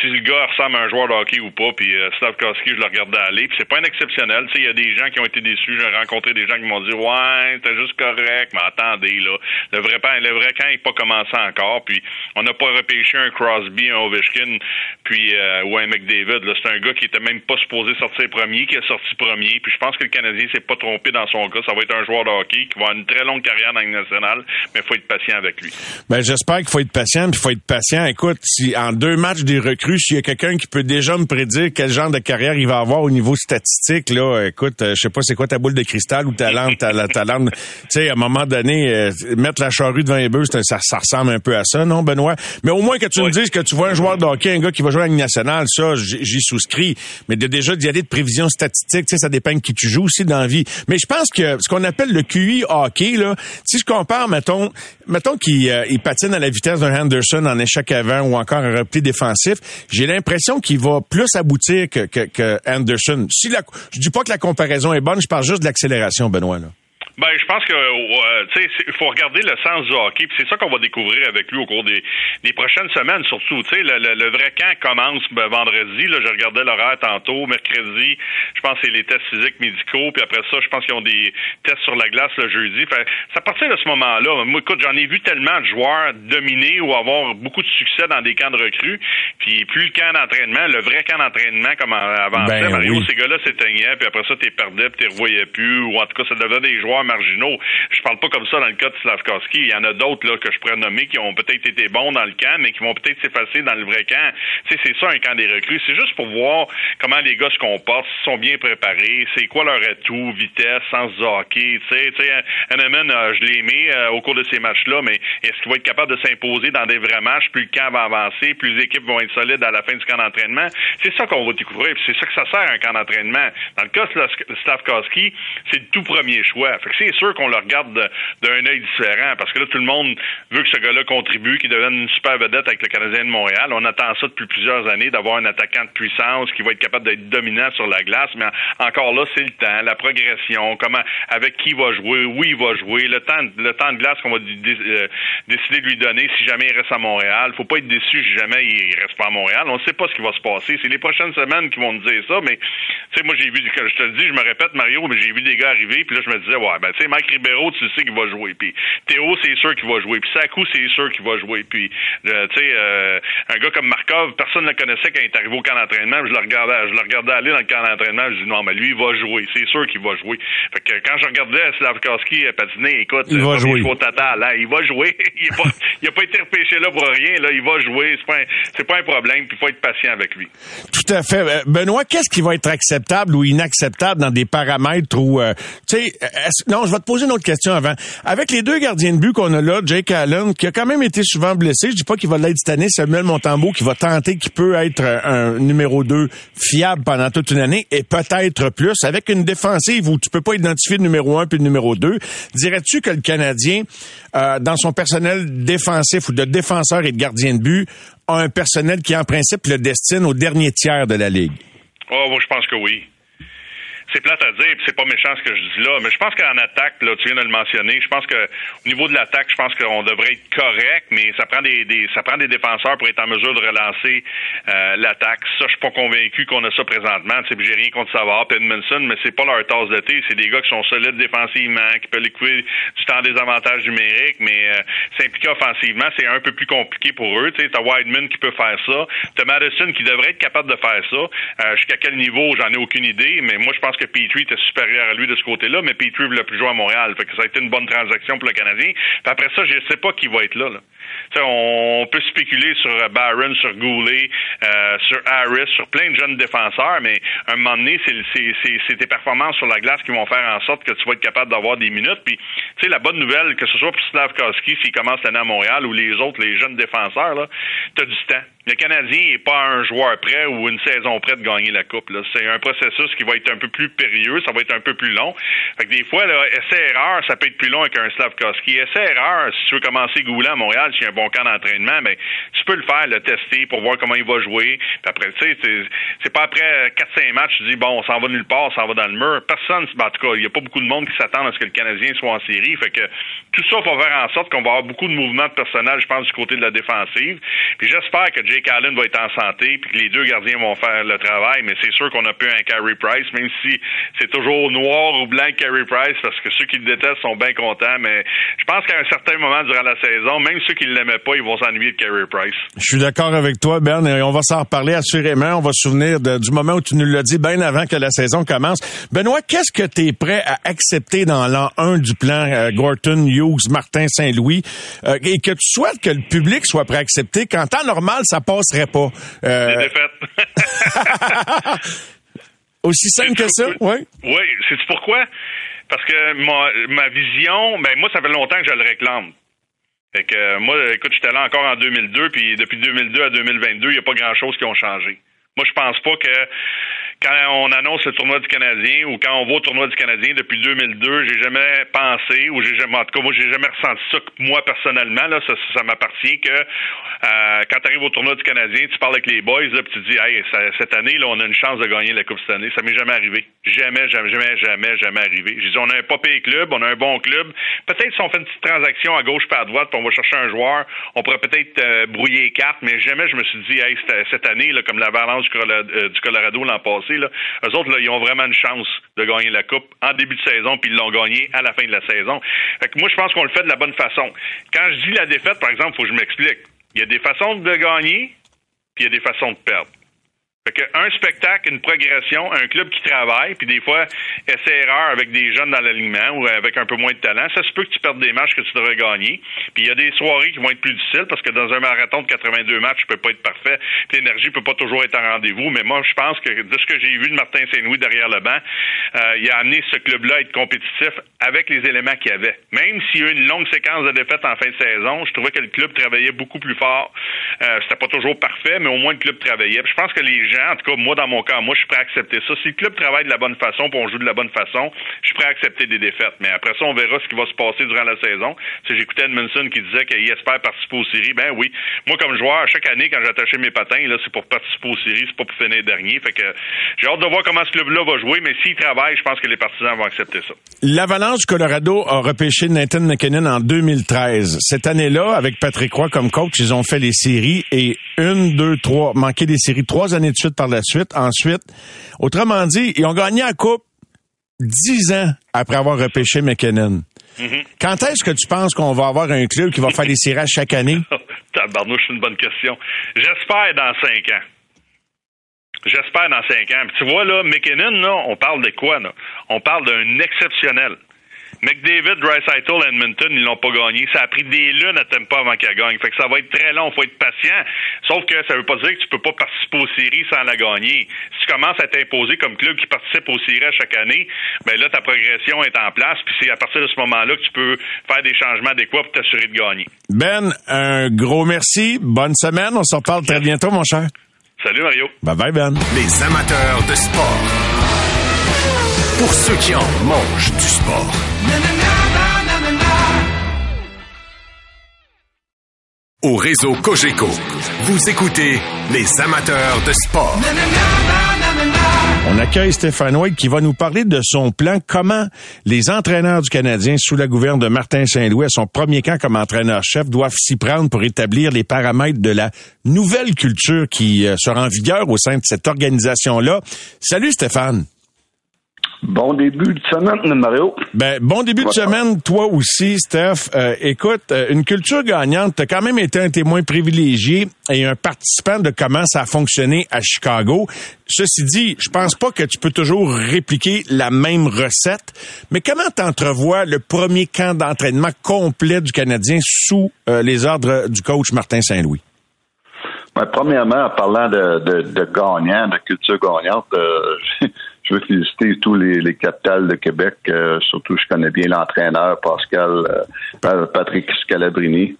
si le gars ressemble à un joueur de hockey ou pas. Puis Slavkowski, je le regardais aller. Puis c'est pas un exceptionnel. Tu sais, il y a des gens qui ont été déçus. J'ai rencontré des gens qui m'ont dit ouais, c'était juste correct. Mais attendez là, le vrai le vrai camp n'est pas commencé encore. Puis on n'a pas repêché un Crosby, un Ovechkin, puis euh, ou un McDavid. C'est un gars qui était même pas supposé sortir premier, qui est sorti premier. Puis je pense que le Canadien s'est pas trompé dans son cas. Ça va être un joueur de hockey qui va avoir une très longue carrière dans la nationale, mais il faut être patient avec lui. Ben j'espère qu'il faut être patient, puis il faut être patient. Écoute, si en deux matchs des recrues, s'il y a quelqu'un qui peut déjà me prédire quel genre de carrière il va avoir au niveau statistique, là, écoute, euh, je sais pas c'est quoi ta boule de cristal ou ta lampe, ta, ta lampe. Tu sais, à un moment donné, euh, mettre la charrue devant les bœufs, ça, ça ressemble un peu à ça, non, Benoît? Mais au moins que tu me dises que tu vois un joueur de hockey, un gars qui va jouer à la nationale, ça, j'y souscris. Mais de, déjà d'y aller de prévision statistique, tu sais, ça dépend de qui tu joues aussi dans la vie. Mais je pense que ce qu'on appelle le QI hockey, là, si je compare, mettons, mettons qu'il euh, patine à la vitesse d'un Henderson en échec avant ou encore un repli défensif, j'ai l'impression qu'il va plus aboutir que, que, que Anderson. Si la, je dis pas que la comparaison est bonne, je parle juste de l'accélération, Benoît. Là. Ben, je pense que euh, tu sais, il faut regarder le sens du hockey, c'est ça qu'on va découvrir avec lui au cours des, des prochaines semaines, surtout. Tu sais, le, le, vrai camp commence ben, vendredi. Là, je regardais l'horaire tantôt, mercredi. Je pense que c'est les tests physiques médicaux, puis après ça, je pense qu'ils ont des tests sur la glace le jeudi. Fait, ça partir de ce moment-là. Moi, écoute, j'en ai vu tellement de joueurs dominer ou avoir beaucoup de succès dans des camps de recrues. Puis plus le camp d'entraînement, le vrai camp d'entraînement comme avant ben, Mario, ces gars-là s'éteignaient, puis après ça, t'es perdais, puis t'es revoyais plus, ou en tout cas, ça devenait des joueurs marginaux. Je parle pas comme ça dans le cas de Slavkowski. Il y en a d'autres là que je pourrais nommer qui ont peut-être été bons dans le camp, mais qui vont peut-être s'effacer dans le vrai camp. C'est ça un camp des recrues. C'est juste pour voir comment les gars se comportent, s'ils sont bien préparés, c'est quoi leur atout, vitesse, sens du hockey. Tu sais, euh, je l'ai aimé euh, au cours de ces matchs-là, mais est-ce qu'il va être capable de s'imposer dans des vrais matchs? Plus le camp va avancer, plus les équipes vont être solides à la fin du camp d'entraînement. C'est ça qu'on va découvrir. C'est ça que ça sert un camp d'entraînement. Dans le cas de Slavkowski, c'est le tout premier choix. Fait c'est sûr qu'on le regarde d'un œil différent parce que là, tout le monde veut que ce gars-là contribue, qu'il devienne une super vedette avec le Canadien de Montréal. On attend ça depuis plusieurs années, d'avoir un attaquant de puissance qui va être capable d'être dominant sur la glace. Mais encore là, c'est le temps, la progression, comment, avec qui il va jouer, où il va jouer, le temps, le temps de glace qu'on va euh, décider de lui donner si jamais il reste à Montréal. Faut pas être déçu si jamais il reste pas à Montréal. On ne sait pas ce qui va se passer. C'est les prochaines semaines qui vont nous dire ça. Mais, tu sais, moi, j'ai vu, je te le dis, je me répète, Mario, mais j'ai vu des gars arriver, puis là, je me disais, ouais, ben, tu sais, Mike Ribeiro, tu sais qu'il va jouer. Puis Théo, c'est sûr qu'il va jouer. Puis Sakou, c'est sûr qu'il va jouer. Puis, euh, tu sais, euh, un gars comme Markov, personne ne le connaissait quand il est arrivé au camp d'entraînement. Je le regardais, je le regardais aller dans le camp d'entraînement. Je dis non, mais lui, il va jouer. C'est sûr qu'il va jouer. Fait que quand je regardais Slavkowski patiner, écoute, il va jouer. Total, hein, il va jouer. il n'a pas, pas, été repêché là pour rien. Là, il va jouer. C'est pas, un, pas un problème. Puis il faut être patient avec lui. Tout à fait. Euh, Benoît, qu'est-ce qui va être acceptable ou inacceptable dans des paramètres où, tu sais, non, je vais te poser une autre question avant. Avec les deux gardiens de but qu'on a là, Jake Allen, qui a quand même été souvent blessé, je dis pas qu'il va l'être cette année, Samuel Montembeau, qui va tenter qu'il peut être un numéro 2 fiable pendant toute une année, et peut-être plus, avec une défensive où tu peux pas identifier le numéro 1 puis le numéro 2, dirais-tu que le Canadien, euh, dans son personnel défensif ou de défenseur et de gardien de but, a un personnel qui, en principe, le destine au dernier tiers de la Ligue? Oh, je pense que oui c'est plate à dire, c'est pas méchant ce que je dis là, mais je pense qu'en attaque, là, tu viens de le mentionner, je pense que au niveau de l'attaque, je pense qu'on devrait être correct, mais ça prend des, des, ça prend des défenseurs pour être en mesure de relancer euh, l'attaque. Ça, je suis pas convaincu qu'on a ça présentement. J'ai rien contre Savard, Edmondson, mais c'est pas leur tasse de thé. C'est des gars qui sont solides défensivement, qui peuvent liquider du temps des avantages numériques, mais euh, s'impliquer offensivement, c'est un peu plus compliqué pour eux. Tu as Wideman qui peut faire ça. T'as Madison qui devrait être capable de faire ça. Euh, jusqu'à quel niveau, j'en ai aucune idée, mais moi, je pense que Petrie était supérieur à lui de ce côté-là, mais Petrie l'a plus joué à Montréal. Fait que ça a été une bonne transaction pour le Canadien. Puis après ça, je ne sais pas qui va être là. On peut spéculer sur Barron, sur Goulet, euh, sur Harris, sur plein de jeunes défenseurs, mais à un moment donné, c'est tes performances sur la glace qui vont faire en sorte que tu vas être capable d'avoir des minutes. Puis, tu sais, la bonne nouvelle, que ce soit pour Slavkowski s'il commence l'année à Montréal ou les autres, les jeunes défenseurs, tu as du temps. Le Canadien n'est pas un joueur prêt ou une saison près de gagner la Coupe. C'est un processus qui va être un peu plus périlleux, ça va être un peu plus long. Fait que des fois, essai-erreur, ça peut être plus long avec un Slavkowski. Essai-erreur, si tu veux commencer Goulet à Montréal, s'il y a un bon camp d'entraînement, mais tu peux le faire, le tester pour voir comment il va jouer. Puis après, tu sais, c'est pas après 4-5 matchs, tu dis, bon, on s'en va nulle part, on s'en va dans le mur. Personne, en tout cas, il n'y a pas beaucoup de monde qui s'attend à ce que le Canadien soit en série. Fait que tout ça va faire en sorte qu'on va avoir beaucoup de mouvements de personnel, je pense, du côté de la défensive. Puis j'espère que Jake Allen va être en santé, puis que les deux gardiens vont faire le travail. Mais c'est sûr qu'on a plus un Carey Price, même si c'est toujours noir ou blanc Carey Price, parce que ceux qui le détestent sont bien contents. Mais je pense qu'à un certain moment durant la saison, même ceux qui ne l'aimaient pas, ils vont s'ennuyer de Carey Price. Je suis d'accord avec toi, Ben, et on va s'en reparler assurément. On va se souvenir du moment où tu nous l'as dit bien avant que la saison commence. Benoît, qu'est-ce que tu es prêt à accepter dans l'an 1 du plan euh, Gorton, Hughes, Martin, Saint-Louis, euh, et que tu souhaites que le public soit prêt à accepter qu'en temps normal, ça passerait pas? Euh... Aussi simple que ça, oui? Oui, c'est pourquoi? Parce que ma, ma vision, ben moi, ça fait longtemps que je le réclame. Fait que euh, moi, écoute, j'étais là encore en 2002, puis depuis 2002 à 2022, il n'y a pas grand-chose qui ont changé. Moi, je pense pas que quand on annonce le tournoi du Canadien ou quand on va au tournoi du Canadien depuis 2002, j'ai jamais pensé ou j'ai jamais, en tout cas, moi, j'ai jamais ressenti ça moi personnellement. Là, ça, ça m'appartient que euh, quand tu arrives au tournoi du Canadien, tu parles avec les boys, là, puis tu dis, hey, cette année, là, on a une chance de gagner la Coupe cette année. Ça m'est jamais arrivé. Jamais, jamais, jamais, jamais, jamais arrivé. J'ai dit, on a un pas club, on a un bon club. Peut-être si on fait une petite transaction à gauche pas à droite, puis on va chercher un joueur, on pourrait peut-être euh, brouiller les cartes, mais jamais je me suis dit, hey, cette année, là, comme la balance euh, du Colorado l'an passé, eux autres, ils ont vraiment une chance de gagner la Coupe en début de saison, puis ils l'ont gagné à la fin de la saison. Moi, je pense qu'on le fait de la bonne façon. Quand je dis la défaite, par exemple, il faut que je m'explique. Il y a des façons de gagner, puis il y a des façons de perdre. Fait que un spectacle, une progression, un club qui travaille, puis des fois, essai erreur avec des jeunes dans l'alignement ou avec un peu moins de talent, ça se peut que tu perdes des matchs que tu devrais gagner. Puis il y a des soirées qui vont être plus difficiles parce que dans un marathon de 82 matchs, tu peux pas être parfait, l'énergie peut pas toujours être en rendez-vous. Mais moi, je pense que de ce que j'ai vu de Martin Saint-Louis derrière le banc, euh, il a amené ce club-là à être compétitif avec les éléments qu'il avait. Même s'il y a eu une longue séquence de défaites en fin de saison, je trouvais que le club travaillait beaucoup plus fort. Euh, C'était pas toujours parfait, mais au moins le club travaillait. Je pense que les en tout cas, moi, dans mon cas, moi, je suis prêt à accepter ça. Si le club travaille de la bonne façon, puis on joue de la bonne façon, je suis prêt à accepter des défaites. Mais après ça, on verra ce qui va se passer durant la saison. Si j'écoutais Edmondson qui disait qu'il espère participer aux séries, ben oui. Moi, comme joueur, chaque année, quand j'attachais mes patins, là, c'est pour participer aux séries, c'est pas pour finir dernier. Fait que j'ai hâte de voir comment ce club-là va jouer, mais s'il travaille, je pense que les partisans vont accepter ça. L'Avalanche Colorado a repêché Nathan McKinnon en 2013. Cette année-là, avec Patrick Roy comme coach, ils ont fait les séries et une, deux, trois, manqué des séries trois années de suite par la suite. Ensuite, autrement dit, ils ont gagné la Coupe dix ans après avoir repêché McKinnon. Mm-hmm. Quand est-ce que tu penses qu'on va avoir un club qui va faire des séries chaque année? Tabarnouche, c'est une bonne question. J'espère dans cinq ans. J'espère dans cinq ans. tu vois, là, McKinnon, là, on parle de quoi, là? On parle d'un exceptionnel. McDavid, Dreisaitl, Edmonton, ils l'ont pas gagné. Ça a pris des lunes à pas avant qu'elle gagne. Fait que ça va être très long, faut être patient. Sauf que ça veut pas dire que tu peux pas participer aux séries sans la gagner. Si tu commences à t'imposer comme club qui participe aux séries à chaque année, ben là, ta progression est en place, puis c'est à partir de ce moment-là que tu peux faire des changements adéquats pour t'assurer de gagner. Ben, un gros merci. Bonne semaine. On se reparle très bientôt, mon cher. Salut, Mario. Bye bye, Ben. Les amateurs de sport pour ceux qui en mangent du sport. Au réseau Cogeco, vous écoutez les amateurs de sport. On accueille Stéphane White qui va nous parler de son plan, comment les entraîneurs du Canadien sous la gouverne de Martin Saint-Louis à son premier camp comme entraîneur-chef doivent s'y prendre pour établir les paramètres de la nouvelle culture qui euh, sera en vigueur au sein de cette organisation-là. Salut Stéphane. Bon début de semaine, Mario. Ben, bon début de semaine, toi aussi, Steph. Euh, écoute, euh, une culture gagnante, tu as quand même été un témoin privilégié et un participant de comment ça a fonctionné à Chicago. Ceci dit, je pense pas que tu peux toujours répliquer la même recette, mais comment t'entrevois le premier camp d'entraînement complet du Canadien sous euh, les ordres du coach Martin Saint-Louis? Ben, premièrement, en parlant de, de, de gagnant, de culture gagnante, je veux féliciter tous les, les capitales de Québec. Euh, surtout, je connais bien l'entraîneur Pascal euh, Patrick Scalabrini,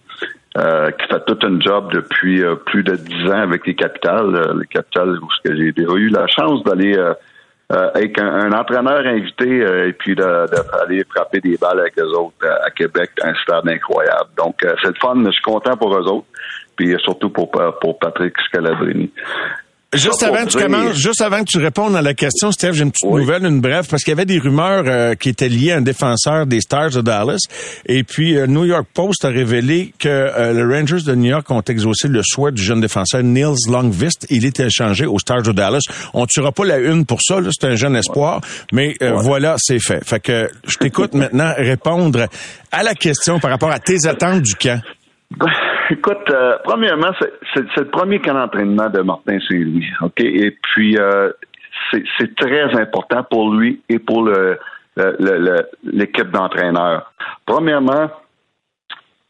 euh, qui fait tout un job depuis plus de dix ans avec les capitales. les capitales où j'ai eu la chance d'aller avec un, entraîneur invité et puis d'aller frapper des balles avec eux autres à, Québec, un stade incroyable. Donc, c'est le fun, je suis content pour eux autres puis surtout pour, pour Patrick Scalabrini. Juste avant, que tu commences, juste avant que tu répondes à la question, Steph, j'ai une petite nouvelle, une brève, parce qu'il y avait des rumeurs euh, qui étaient liées à un défenseur des Stars de Dallas. Et puis, euh, New York Post a révélé que euh, les Rangers de New York ont exaucé le souhait du jeune défenseur Nils Longvist. Il était échangé aux Stars de Dallas. On tuera pas la une pour ça, c'est un jeune espoir. Mais voilà, c'est fait. Fait que je t'écoute maintenant répondre à la question par rapport à tes attentes du camp. Écoute, euh, premièrement, c'est le premier camp d'entraînement de Martin Saint-Louis, OK? Et puis, euh, c'est très important pour lui et pour le, l'équipe d'entraîneurs. Premièrement,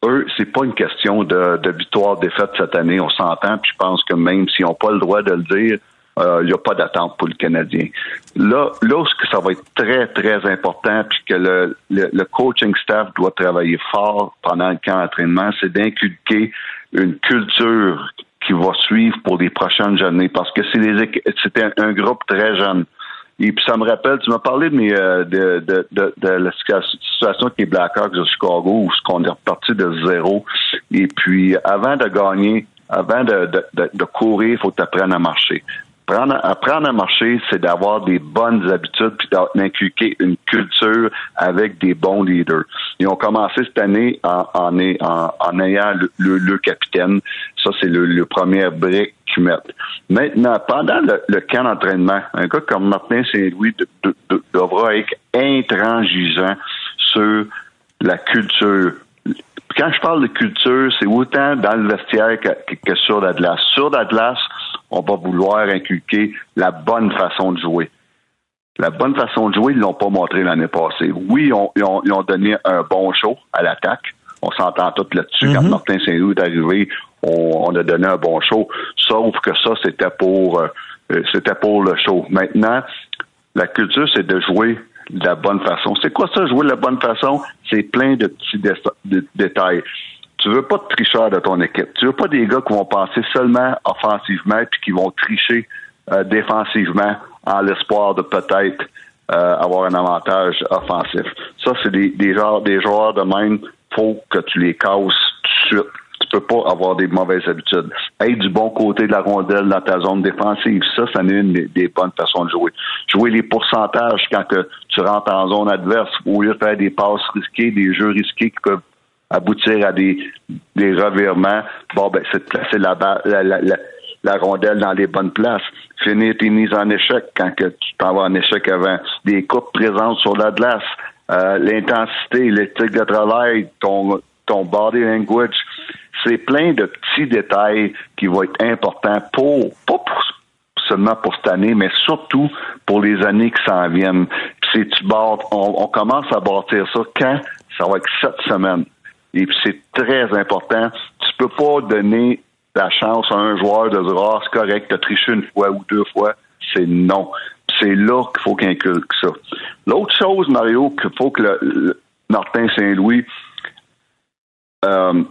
eux, c'est pas une question de, de victoire-défaite cette année, on s'entend, puis je pense que même s'ils n'ont pas le droit de le dire, il n'y a pas d'attente pour le Canadien. Là, là ce que ça va être très, très important, puis que le, le, coaching staff doit travailler fort pendant le camp d'entraînement, c'est d'inculquer une culture qui va suivre pour les prochaines années, parce que c'est c'était un groupe très jeune. Et puis ça me rappelle, tu m'as parlé de, mes, euh, de, de, de, de, la situation avec les Blackhawks de Chicago où on est reparti de zéro. Et puis avant de gagner, avant de, de, de courir, il faut t'apprendre à marcher. Prendre, apprendre à marcher, c'est d'avoir des bonnes habitudes puis d'inculquer une culture avec des bons leaders. Ils ont commencé cette année en, en, en, ayant le, le, capitaine. Ça, c'est le, le, premier brique qu'ils mettent. Maintenant, pendant le, camp d'entraînement, un gars comme Martin Saint-Louis devra être intransigeant sur la culture quand je parle de culture, c'est autant dans le vestiaire que, sur la glace. Sur la glace, on va vouloir inculquer la bonne façon de jouer. La bonne façon de jouer, ils l'ont pas montré l'année passée. Oui, ils ont, donné un bon show à l'attaque. On s'entend tout là-dessus. Quand mhm. Martin Saint-Louis est arrivé, on, a donné un bon show. Sauf que ça, c'était pour euh, c'était pour le show. Maintenant, la culture, c'est de jouer de la bonne façon. C'est quoi ça, jouer de la bonne façon? C'est plein de petits détails. Tu veux pas de tricheurs de ton équipe. Tu veux pas des gars qui vont passer seulement offensivement puis qui vont tricher euh, défensivement en l'espoir de peut-être euh, avoir un avantage offensif. Ça, c'est des, des, des joueurs de même, faut que tu les casses tout de suite tu peux pas avoir des mauvaises habitudes. Être du bon côté de la rondelle dans ta zone défensive, ça, ça n'est une des, bonnes façons de jouer. Jouer les pourcentages quand que tu rentres en zone adverse, au lieu de faire des passes risquées, des jeux risqués qui peuvent aboutir à des, des revirements, bon, ben, c'est de placer la, la, la, rondelle dans les bonnes places. Finir tes mises en échec quand que tu t'en vas en échec avant. Des coupes présentes sur la glace. Euh, l'intensité, l'éthique de travail, ton, ton body language, c'est plein de petits détails qui vont être importants pour, pas seulement pour cette année, mais surtout pour les années qui s'en viennent. Puis tu on, commence à bâtir ça quand? Ça va être sept semaines. Et puis c'est très important. Tu peux pas donner la chance à un joueur de dire Ah, c'est correct, t'as triché une fois ou deux fois. C'est non. C'est là qu'il faut qu'il inculque ça. L'autre chose, Mario, qu'il faut que le, Martin Saint-Louis euh,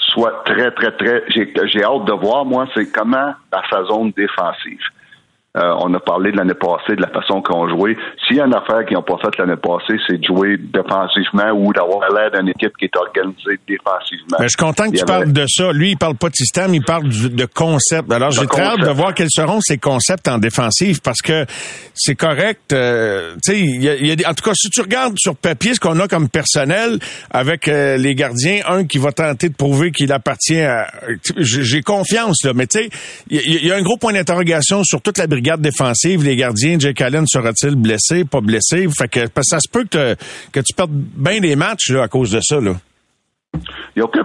soit très, très, très. J'ai hâte de voir, moi, c'est comment dans sa zone défensive. Euh, on a parlé de l'année passée, de la façon qu'on jouait. S'il y a une affaire qu'ils n'ont pas faite l'année passée, c'est de jouer défensivement ou d'avoir l'air d'une équipe qui est organisée défensivement. Mais je suis content que tu parles de ça. Lui, il parle pas de système, il parle de concept. Alors, j'ai très hâte de voir quels seront ces concepts en défensive parce que c'est correct. Euh, tu sais, il y a, en tout cas, si tu regardes sur papier ce qu'on a comme personnel avec euh, les gardiens, un qui va tenter de prouver qu'il appartient à... J'ai confiance, là, mais tu sais, il y, a un gros point d'interrogation sur toute la brigade défensive, les gardiens, Jake Allen sera-t-il blessé, pas blessé? Fait que, parce que ça se peut que, que tu perdes bien des matchs là, à cause de ça. Là. Il y a aucun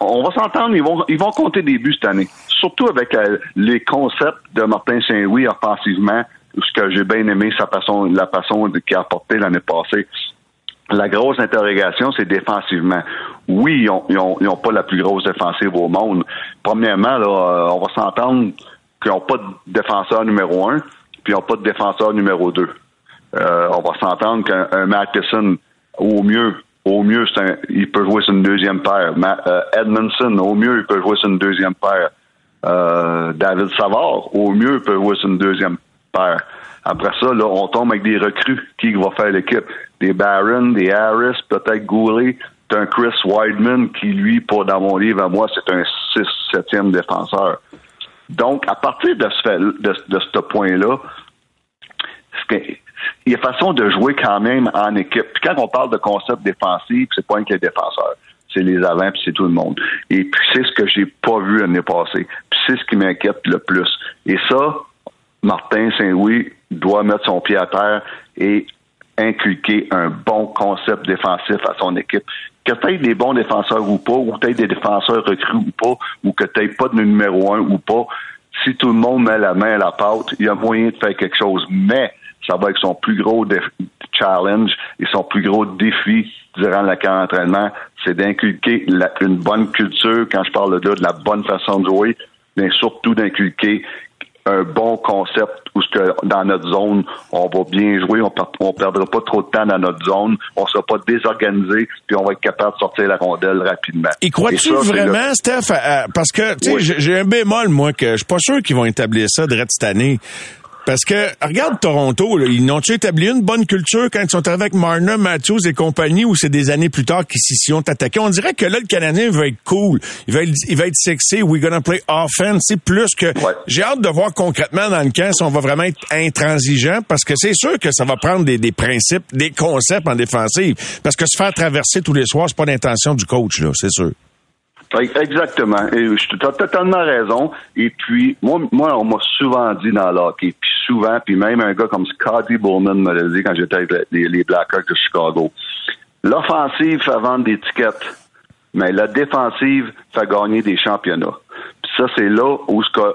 on va s'entendre, ils vont, ils vont compter des buts cette année. Surtout avec euh, les concepts de Martin Saint-Louis offensivement, ce que j'ai bien aimé, sa façon, la façon qu'il a apporté l'année passée. La grosse interrogation, c'est défensivement. Oui, ils n'ont pas la plus grosse défensive au monde. Premièrement, là, euh, on va s'entendre qui n'ont pas de défenseur numéro un, puis n'ont pas de défenseur numéro deux. Euh, on va s'entendre qu'un Matheson, au mieux, au mieux, un, il peut jouer sur une deuxième paire. Euh, Edmondson, au mieux, il peut jouer sur une deuxième paire. Euh, David Savard, au mieux, il peut jouer sur une deuxième paire. Après ça, là, on tombe avec des recrues. Qui va faire l'équipe? Des Barron, des Harris, peut-être Goulet. un Chris Wideman qui, lui, pour dans mon livre à moi, c'est un 6-7e défenseur. Donc, à partir de ce, point-là, il y a façon de jouer quand même en équipe. Puis quand on parle de concept défensif, c'est pas que les défenseurs. C'est les avants, puis c'est tout le monde. Et puis c'est ce que j'ai pas vu l'année passée. Puis c'est ce qui m'inquiète le plus. Et ça, Martin Saint-Louis doit mettre son pied à terre et inculquer un bon concept défensif à son équipe que tu aies des bons défenseurs ou pas, ou que tu des défenseurs recrues ou pas, ou que tu pas de numéro un ou pas, si tout le monde met la main à la pâte, il y a moyen de faire quelque chose. Mais ça va être son plus gros challenge et son plus gros défi durant le camp d'entraînement, c'est d'inculquer une bonne culture. Quand je parle de de la bonne façon de jouer, mais surtout d'inculquer un bon concept où ce que dans notre zone, on va bien jouer, on, on perdra pas trop de temps dans notre zone, on sera pas désorganisé, puis on va être capable de sortir la rondelle rapidement. Et crois-tu vraiment, Steph, parce que tu sais, j'ai un bémol moi que je suis pas sûr qu'ils vont établir ça de cette année. Parce que, regarde Toronto, ils n'ont-tu établi une bonne culture quand ils sont avec Marner, Matthews et compagnie, ou c'est des années plus tard qu'ils s'y sont attaqués? On dirait que là, le Canadien va être cool. Il va être, il va être sexy. We're gonna play offense. C'est plus que... J'ai hâte de voir concrètement dans le camp si on va vraiment être intransigeant, parce que c'est sûr que ça va prendre des, des principes, des concepts en défensive. Parce que se faire traverser tous les soirs, c'est pas l'intention du coach, là, c'est sûr. Exactement. Et tu as totalement raison. Et puis, moi, moi on m'a souvent dit dans l'hockey, puis souvent, puis même un gars comme Scotty Bowman me l'a dit quand j'étais avec les, les Blackhawks de Chicago. L'offensive fait vendre des tickets, mais la défensive fait gagner des championnats. Puis ça, c'est là où ce que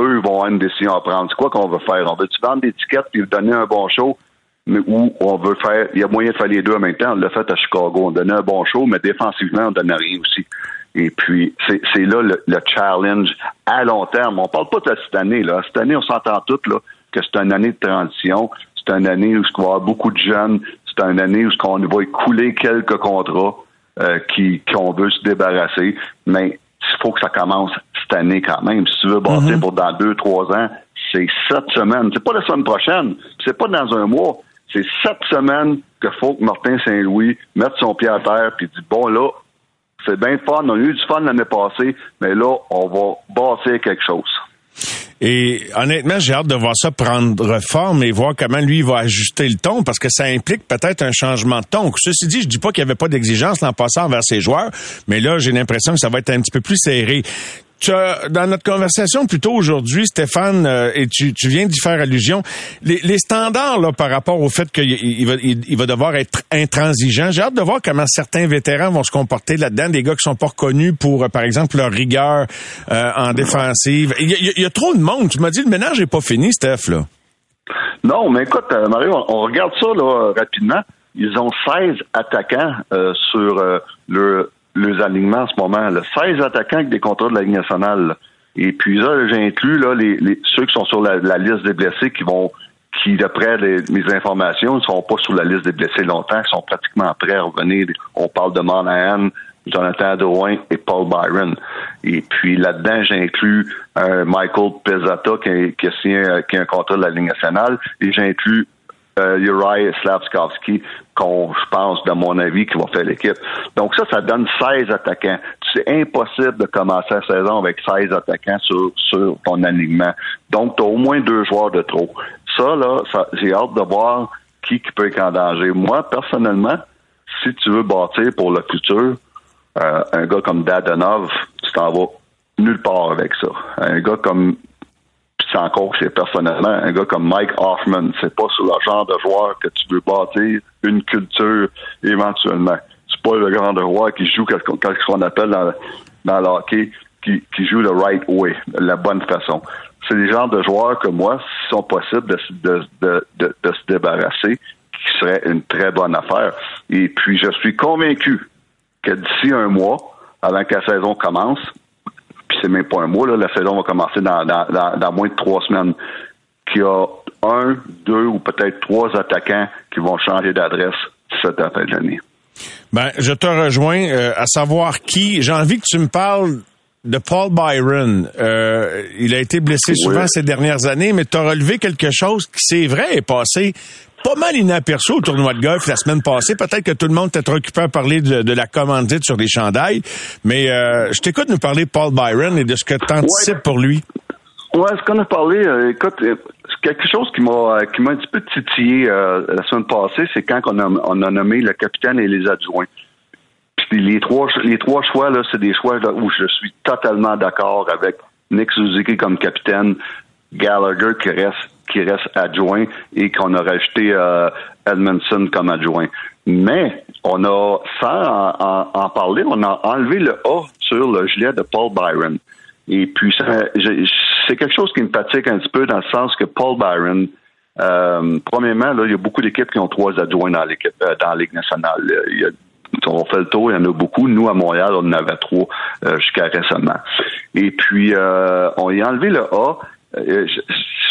eux vont avoir une décision à prendre. C'est quoi qu'on veut faire? On veut-tu vendre des tickets puis donner un bon show? mais où on veut faire, il y a moyen de faire les deux en même temps. On l'a fait à Chicago. On donnait un bon show, mais défensivement, on donnait rien aussi. Et puis, c'est là le, challenge à long terme. On parle pas de cette année. Là. Cette année, on s'entend toutes là, que c'est une année de transition. C'est une année où il va y avoir beaucoup de jeunes. C'est une année où on va écouler quelques contrats euh, qui qu'on veut se débarrasser. Mais il faut que ça commence cette année quand même. Si tu veux bâtir mm-hmm. pour dans deux, trois ans, c'est cette semaine. C'est pas la semaine prochaine. C'est pas dans un mois. C'est cette semaine que faut que Martin Saint-Louis mette son pied à terre puis dit bon là, c'est bien fun. On a eu du fun l'année passée, mais là, on va bâtir quelque chose. Et honnêtement, j'ai hâte de voir ça prendre forme et voir comment lui va ajuster le ton parce que ça implique peut-être un changement de ton. Ceci dit, je dis pas qu'il n'y avait pas d'exigence l'an passant envers ses joueurs, mais là, j'ai l'impression que ça va être un petit peu plus serré dans notre conversation plus tôt aujourd'hui, Stéphane, euh, et tu, viens d'y faire allusion, les, standards là, par rapport au fait qu'il va, devoir être intransigeant, j'ai hâte de voir comment certains vétérans vont se comporter là-dedans, des gars qui sont pas reconnus pour, euh, par exemple, leur rigueur euh, en défensive. Il y, a, trop de monde. Tu m'as dit, le ménage est pas fini, Steph, là. Non, mais écoute, Mario, on, regarde ça là, rapidement. Ils ont 16 attaquants sur le les alignements en ce moment. Là. 16 attaquants avec des contrats de la Ligue nationale. Et puis là, j'inclus là, les, les, ceux qui sont sur la, liste des blessés qui vont qui, d'après mes informations, ne sont pas sur la liste des blessés longtemps, qui sont pratiquement prêts à revenir. On parle de Monahan, Jonathan Drouin et Paul Byron. Et puis là-dedans, j'inclus euh, Michael Pezzata qui, qui, signé, qui a un contrat de la Ligue nationale, et j'inclus euh, Uriah Slavskovski, qu'on, je pense, de mon avis, qui va faire l'équipe. Donc ça, ça donne 16 attaquants. C'est impossible de commencer la saison avec 16 attaquants sur, sur ton alignement. Donc, tu as au moins deux joueurs de trop. Ça, là, j'ai hâte de voir qui, qui peut être en danger. Moi, personnellement, si tu veux bâtir pour le futur, euh, un gars comme Dadanov, tu t'en vas nulle part avec ça. Un gars comme c'est encore c'est personnellement un gars comme Mike Hoffman. C'est pas sur le genre de joueur que tu veux bâtir une culture éventuellement. C'est pas le grand joueur qui joue ce qu'on appelle dans, dans le hockey, qui, joue le right way, la bonne façon. C'est des genres de joueurs que moi, s'ils sont possibles de, de se débarrasser, qui serait une très bonne affaire. Et puis, je suis convaincu que d'ici un mois, avant que la saison commence, c'est même pas un mois, là, la saison va commencer dans, dans, moins de trois semaines, qu'il y a un, deux ou peut-être trois attaquants qui vont changer d'adresse cette fin de l'année. Ben, je te rejoins euh, à savoir qui. J'ai envie que tu me parles de Paul Byron. Euh, il a été blessé souvent ces dernières années, mais tu as relevé quelque chose qui, c'est vrai, est passé pas mal inaperçu au tournoi de golf la semaine passée. Peut-être que tout le monde était occupé à parler de, la commandite sur les chandails, mais euh, je t'écoute nous parler de Paul Byron et de ce que tu anticipes pour lui. Ouais, ce qu'on a parlé, euh, écoute, euh, quelque chose qui m'a qui m'a un petit peu titillé la semaine passée, c'est quand on a, on a nommé le capitaine et les adjoints. Puis les trois les trois choix là, c'est des choix où je suis totalement d'accord avec Nick Suzuki comme capitaine, Gallagher qui reste qui reste adjoint et qu'on a rajouté euh, Edmondson comme adjoint. Mais on a, sans en, parler, on a enlevé le A sur le gilet de Paul Byron. Et puis, c'est quelque chose qui me fatigue un petit peu dans le sens que Paul Byron, euh, premièrement, là, il y a beaucoup d'équipes qui ont trois adjoints dans l'équipe, euh, dans la Ligue nationale. Il y a on fait le tour, il y en a beaucoup. Nous, à Montréal, on en avait trois jusqu'à récemment. Et puis, on y a enlevé le A.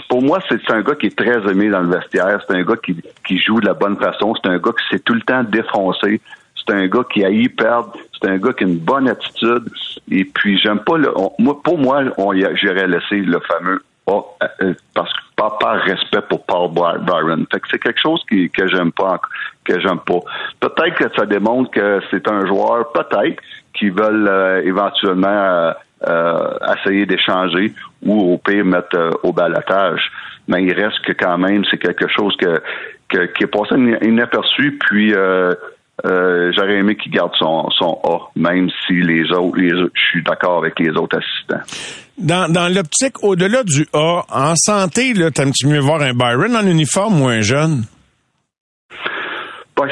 pour moi, c'est un gars qui est très aimé dans le vestiaire. C'est un gars qui, qui joue de la bonne façon. C'est un gars qui s'est tout le temps défoncé. C'est un gars qui a y perdre. C'est un gars qui a une bonne attitude. Et puis, j'aime pas le. moi, pour moi, on j'irais laisser le fameux A euh, parce que pas par respect pour Paul Byron. Fait que c'est quelque chose qui, que j'aime pas, que j'aime pas. Peut-être que ça démontre que c'est un joueur, peut-être, qui veulent euh, éventuellement euh, essayer d'échanger ou au pire mettre au balatage. Mais il reste que quand même, c'est quelque chose que, que, qui est passé inaperçu. Puis euh, j'aurais aimé qu'il garde son, son A, même si les autres, les, je suis d'accord avec les autres assistants. Dans, dans l'optique, au-delà du A, en santé, là, t'aimes-tu mieux voir un Byron en uniforme ou un jeune? Ben,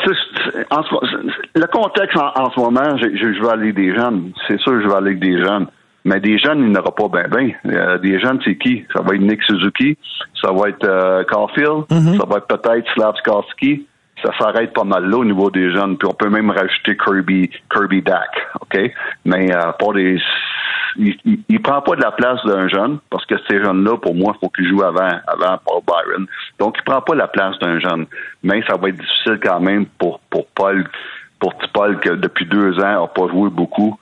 en le contexte en, ce moment, je, je, vais aller des jeunes. C'est sûr, je vais aller avec des jeunes. Mais des jeunes, il n'y aura pas bien, bien. Euh, des jeunes, c'est qui? Ça va être Nick Suzuki, ça va être euh, Caulfield, mm-hmm. ça va être peut-être Slavskarski, ça s'arrête pas mal là au niveau des jeunes. Puis on peut même rajouter Kirby, Kirby Dak, OK? Mais euh, pas des. Il, il, prend pas de la place d'un jeune parce que ces jeunes-là, pour moi, il faut qu'ils jouent avant, avant Paul Byron. Donc, il prend pas la place d'un jeune. Mais ça va être difficile quand même pour, pour Paul, pour Paul que depuis deux ans n'a pas joué beaucoup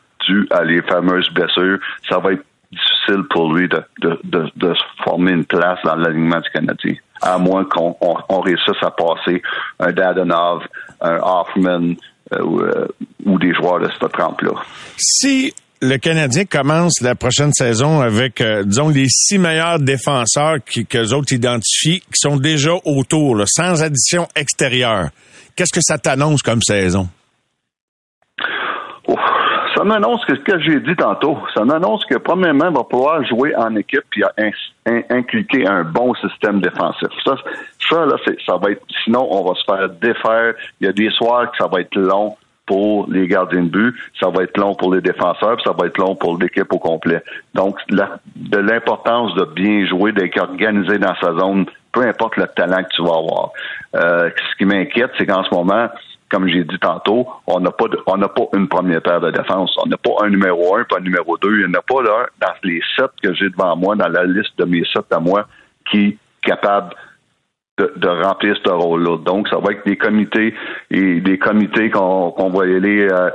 à les fameuses blessures. Ça va être difficile pour lui de, de, de, de former une place dans l'alignement du Canadien à moins qu'on on, réussisse à passer un Dadonov, un Hoffman euh, euh, ou, des joueurs de cette trempe-là. Si le Canadien commence la prochaine saison avec, euh, disons, les six meilleurs défenseurs qui, que autres identifient, qui sont déjà autour, sans addition extérieure. Qu'est-ce que ça t'annonce comme saison? Ça m'annonce que ce que j'ai dit tantôt, ça m'annonce que premièrement, va pouvoir jouer en équipe et inculquer un bon système défensif. Ça, ça là, ça va être. Sinon, on va se faire défaire. Il y a des soirs que ça va être long pour les gardiens de but, ça va être long pour les défenseurs, ça va être long pour l'équipe au complet. Donc, de l'importance de bien jouer, d'être organisé dans sa zone, peu importe le talent que tu vas avoir. Euh, ce qui m'inquiète, c'est qu'en ce moment, comme j'ai dit tantôt, on n'a pas on n'a pas une première paire de défense. On n'a pas un numéro un, pas un numéro deux. Il n'y en a pas là dans les sept que j'ai devant moi, dans la liste de mes sept à moi, qui est capable de, remplir ce rôle-là. Donc, ça va être des comités et des comités qu'on va y aller euh,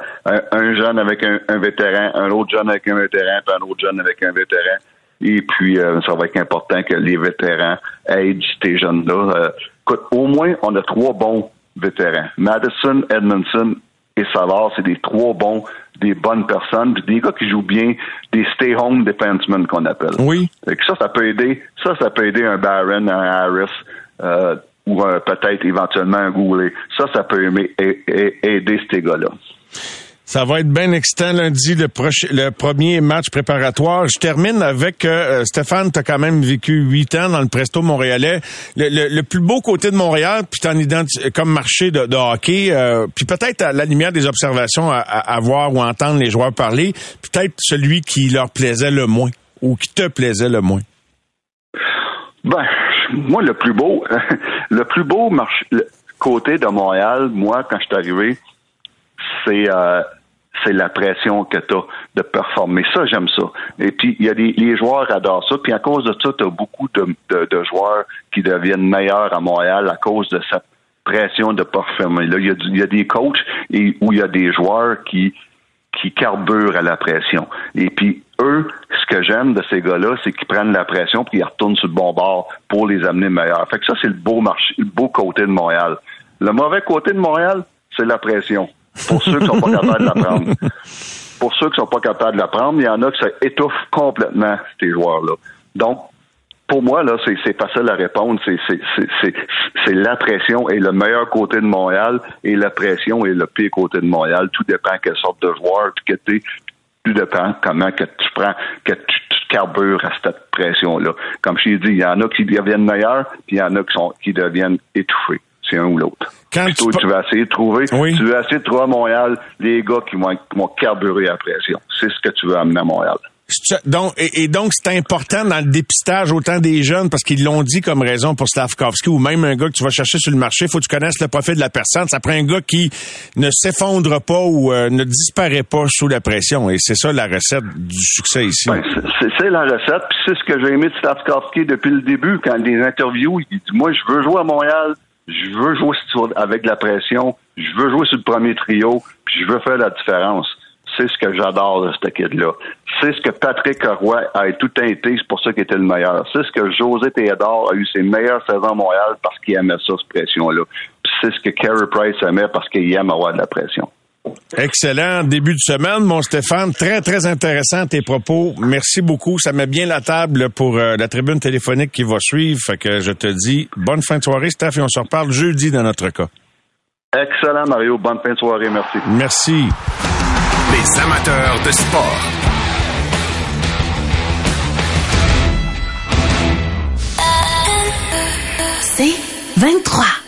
un, jeune avec un, vétéran, un autre jeune avec un vétéran, puis un autre jeune avec un vétéran. Et puis, euh, ça va être important que les vétérans aident ces jeunes-là. Euh, écoute, au moins, on a trois bons vétérans. Madison, Edmondson et Savard, c'est des trois bons, des bonnes personnes, des gars qui jouent bien, des stay-home defensemen qu'on appelle. Oui. Et ça, ça peut aider. Ça, ça peut aider un Barron, un Harris, euh, ou peut-être éventuellement un Goulet. Ça, ça peut aimer, aider ces gars-là. Ça va être bien excitant lundi, le, le premier match préparatoire. Je termine avec euh, Stéphane, tu as quand même vécu huit ans dans le Presto montréalais. Le, plus beau côté de Montréal, puis t'en identifies comme marché de, hockey, euh, puis peut-être à la lumière des observations à, à, voir ou entendre les joueurs parler, peut-être celui qui leur plaisait le moins ou qui te plaisait le moins. Ben, moi, le plus beau, le plus beau marché, côté de Montréal, moi, quand je suis arrivé, c'est euh, c'est la pression que tu as de performer. Ça, j'aime ça. Et puis, il y a des les joueurs adorent ça. Puis à cause de ça, tu as beaucoup de, de, joueurs qui deviennent meilleurs à Montréal à cause de cette pression de performer. Là, il y a, il y a des coachs et où il y a des joueurs qui qui carburent à la pression. Et puis, eux, ce que j'aime de ces gars-là, c'est qu'ils prennent la pression puis ils retournent sur le bon bord pour les amener meilleurs. Fait que ça, c'est le beau marché, le beau côté de Montréal. Le mauvais côté de Montréal, c'est la pression pour ceux qui sont pas capables de la prendre. Pour ceux qui sont pas capables de la prendre, il y en a qui ça étouffe complètement ces joueurs-là. Donc, pour moi, là, c'est facile à répondre. C'est la pression et le meilleur côté de Montréal et la pression est le pire côté de Montréal. Tout dépend quelle sorte de joueur que tu Tout dépend comment que tu prends, que tu, carbures à cette pression-là. Comme je t'ai dit, il y en a qui deviennent meilleurs, puis il y en a qui, sont, qui deviennent étouffés c'est un ou l'autre. Quand tu... vas essayer de trouver, tu vas essayer de trouver à Montréal les gars qui vont, qui vont carburer la pression. C'est ce que tu veux amener à Montréal. Donc, et, donc, c'est important dans le dépistage autant des jeunes parce qu'ils l'ont dit comme raison pour Slavkovski ou même un gars que tu vas chercher sur le marché, faut que tu connaisses le profil de la personne. Ça prend un gars qui ne s'effondre pas ou euh, ne disparaît pas sous la pression. Et c'est ça la recette du succès ici. Ben, c'est la recette. Puis c'est ce que j'ai aimé de Slavkovski depuis le début. Quand des interviews, il dit moi je veux jouer à Montréal, je veux jouer avec la pression, je veux jouer sur le premier trio, puis je veux faire la différence. C'est ce que j'adore de cette kid-là. C'est ce que Patrick Roy a tout été, c'est pour ça qu'il était le meilleur. C'est ce que José Théodore a eu ses meilleures saisons à Montréal parce qu'il aimait ça, cette pression-là. c'est ce que Carey Price aimait parce qu'il aime avoir de la pression. Excellent début de semaine, mon Stéphane. Très, très intéressant tes propos. Merci beaucoup. Ça met bien la table pour euh, la tribune téléphonique qui va suivre. Fait que je te dis bonne fin de soirée, Steph, et on se reparle jeudi dans notre cas. Excellent, Mario. Bonne fin de soirée. Merci. Merci. Les amateurs de sport. C'est 23.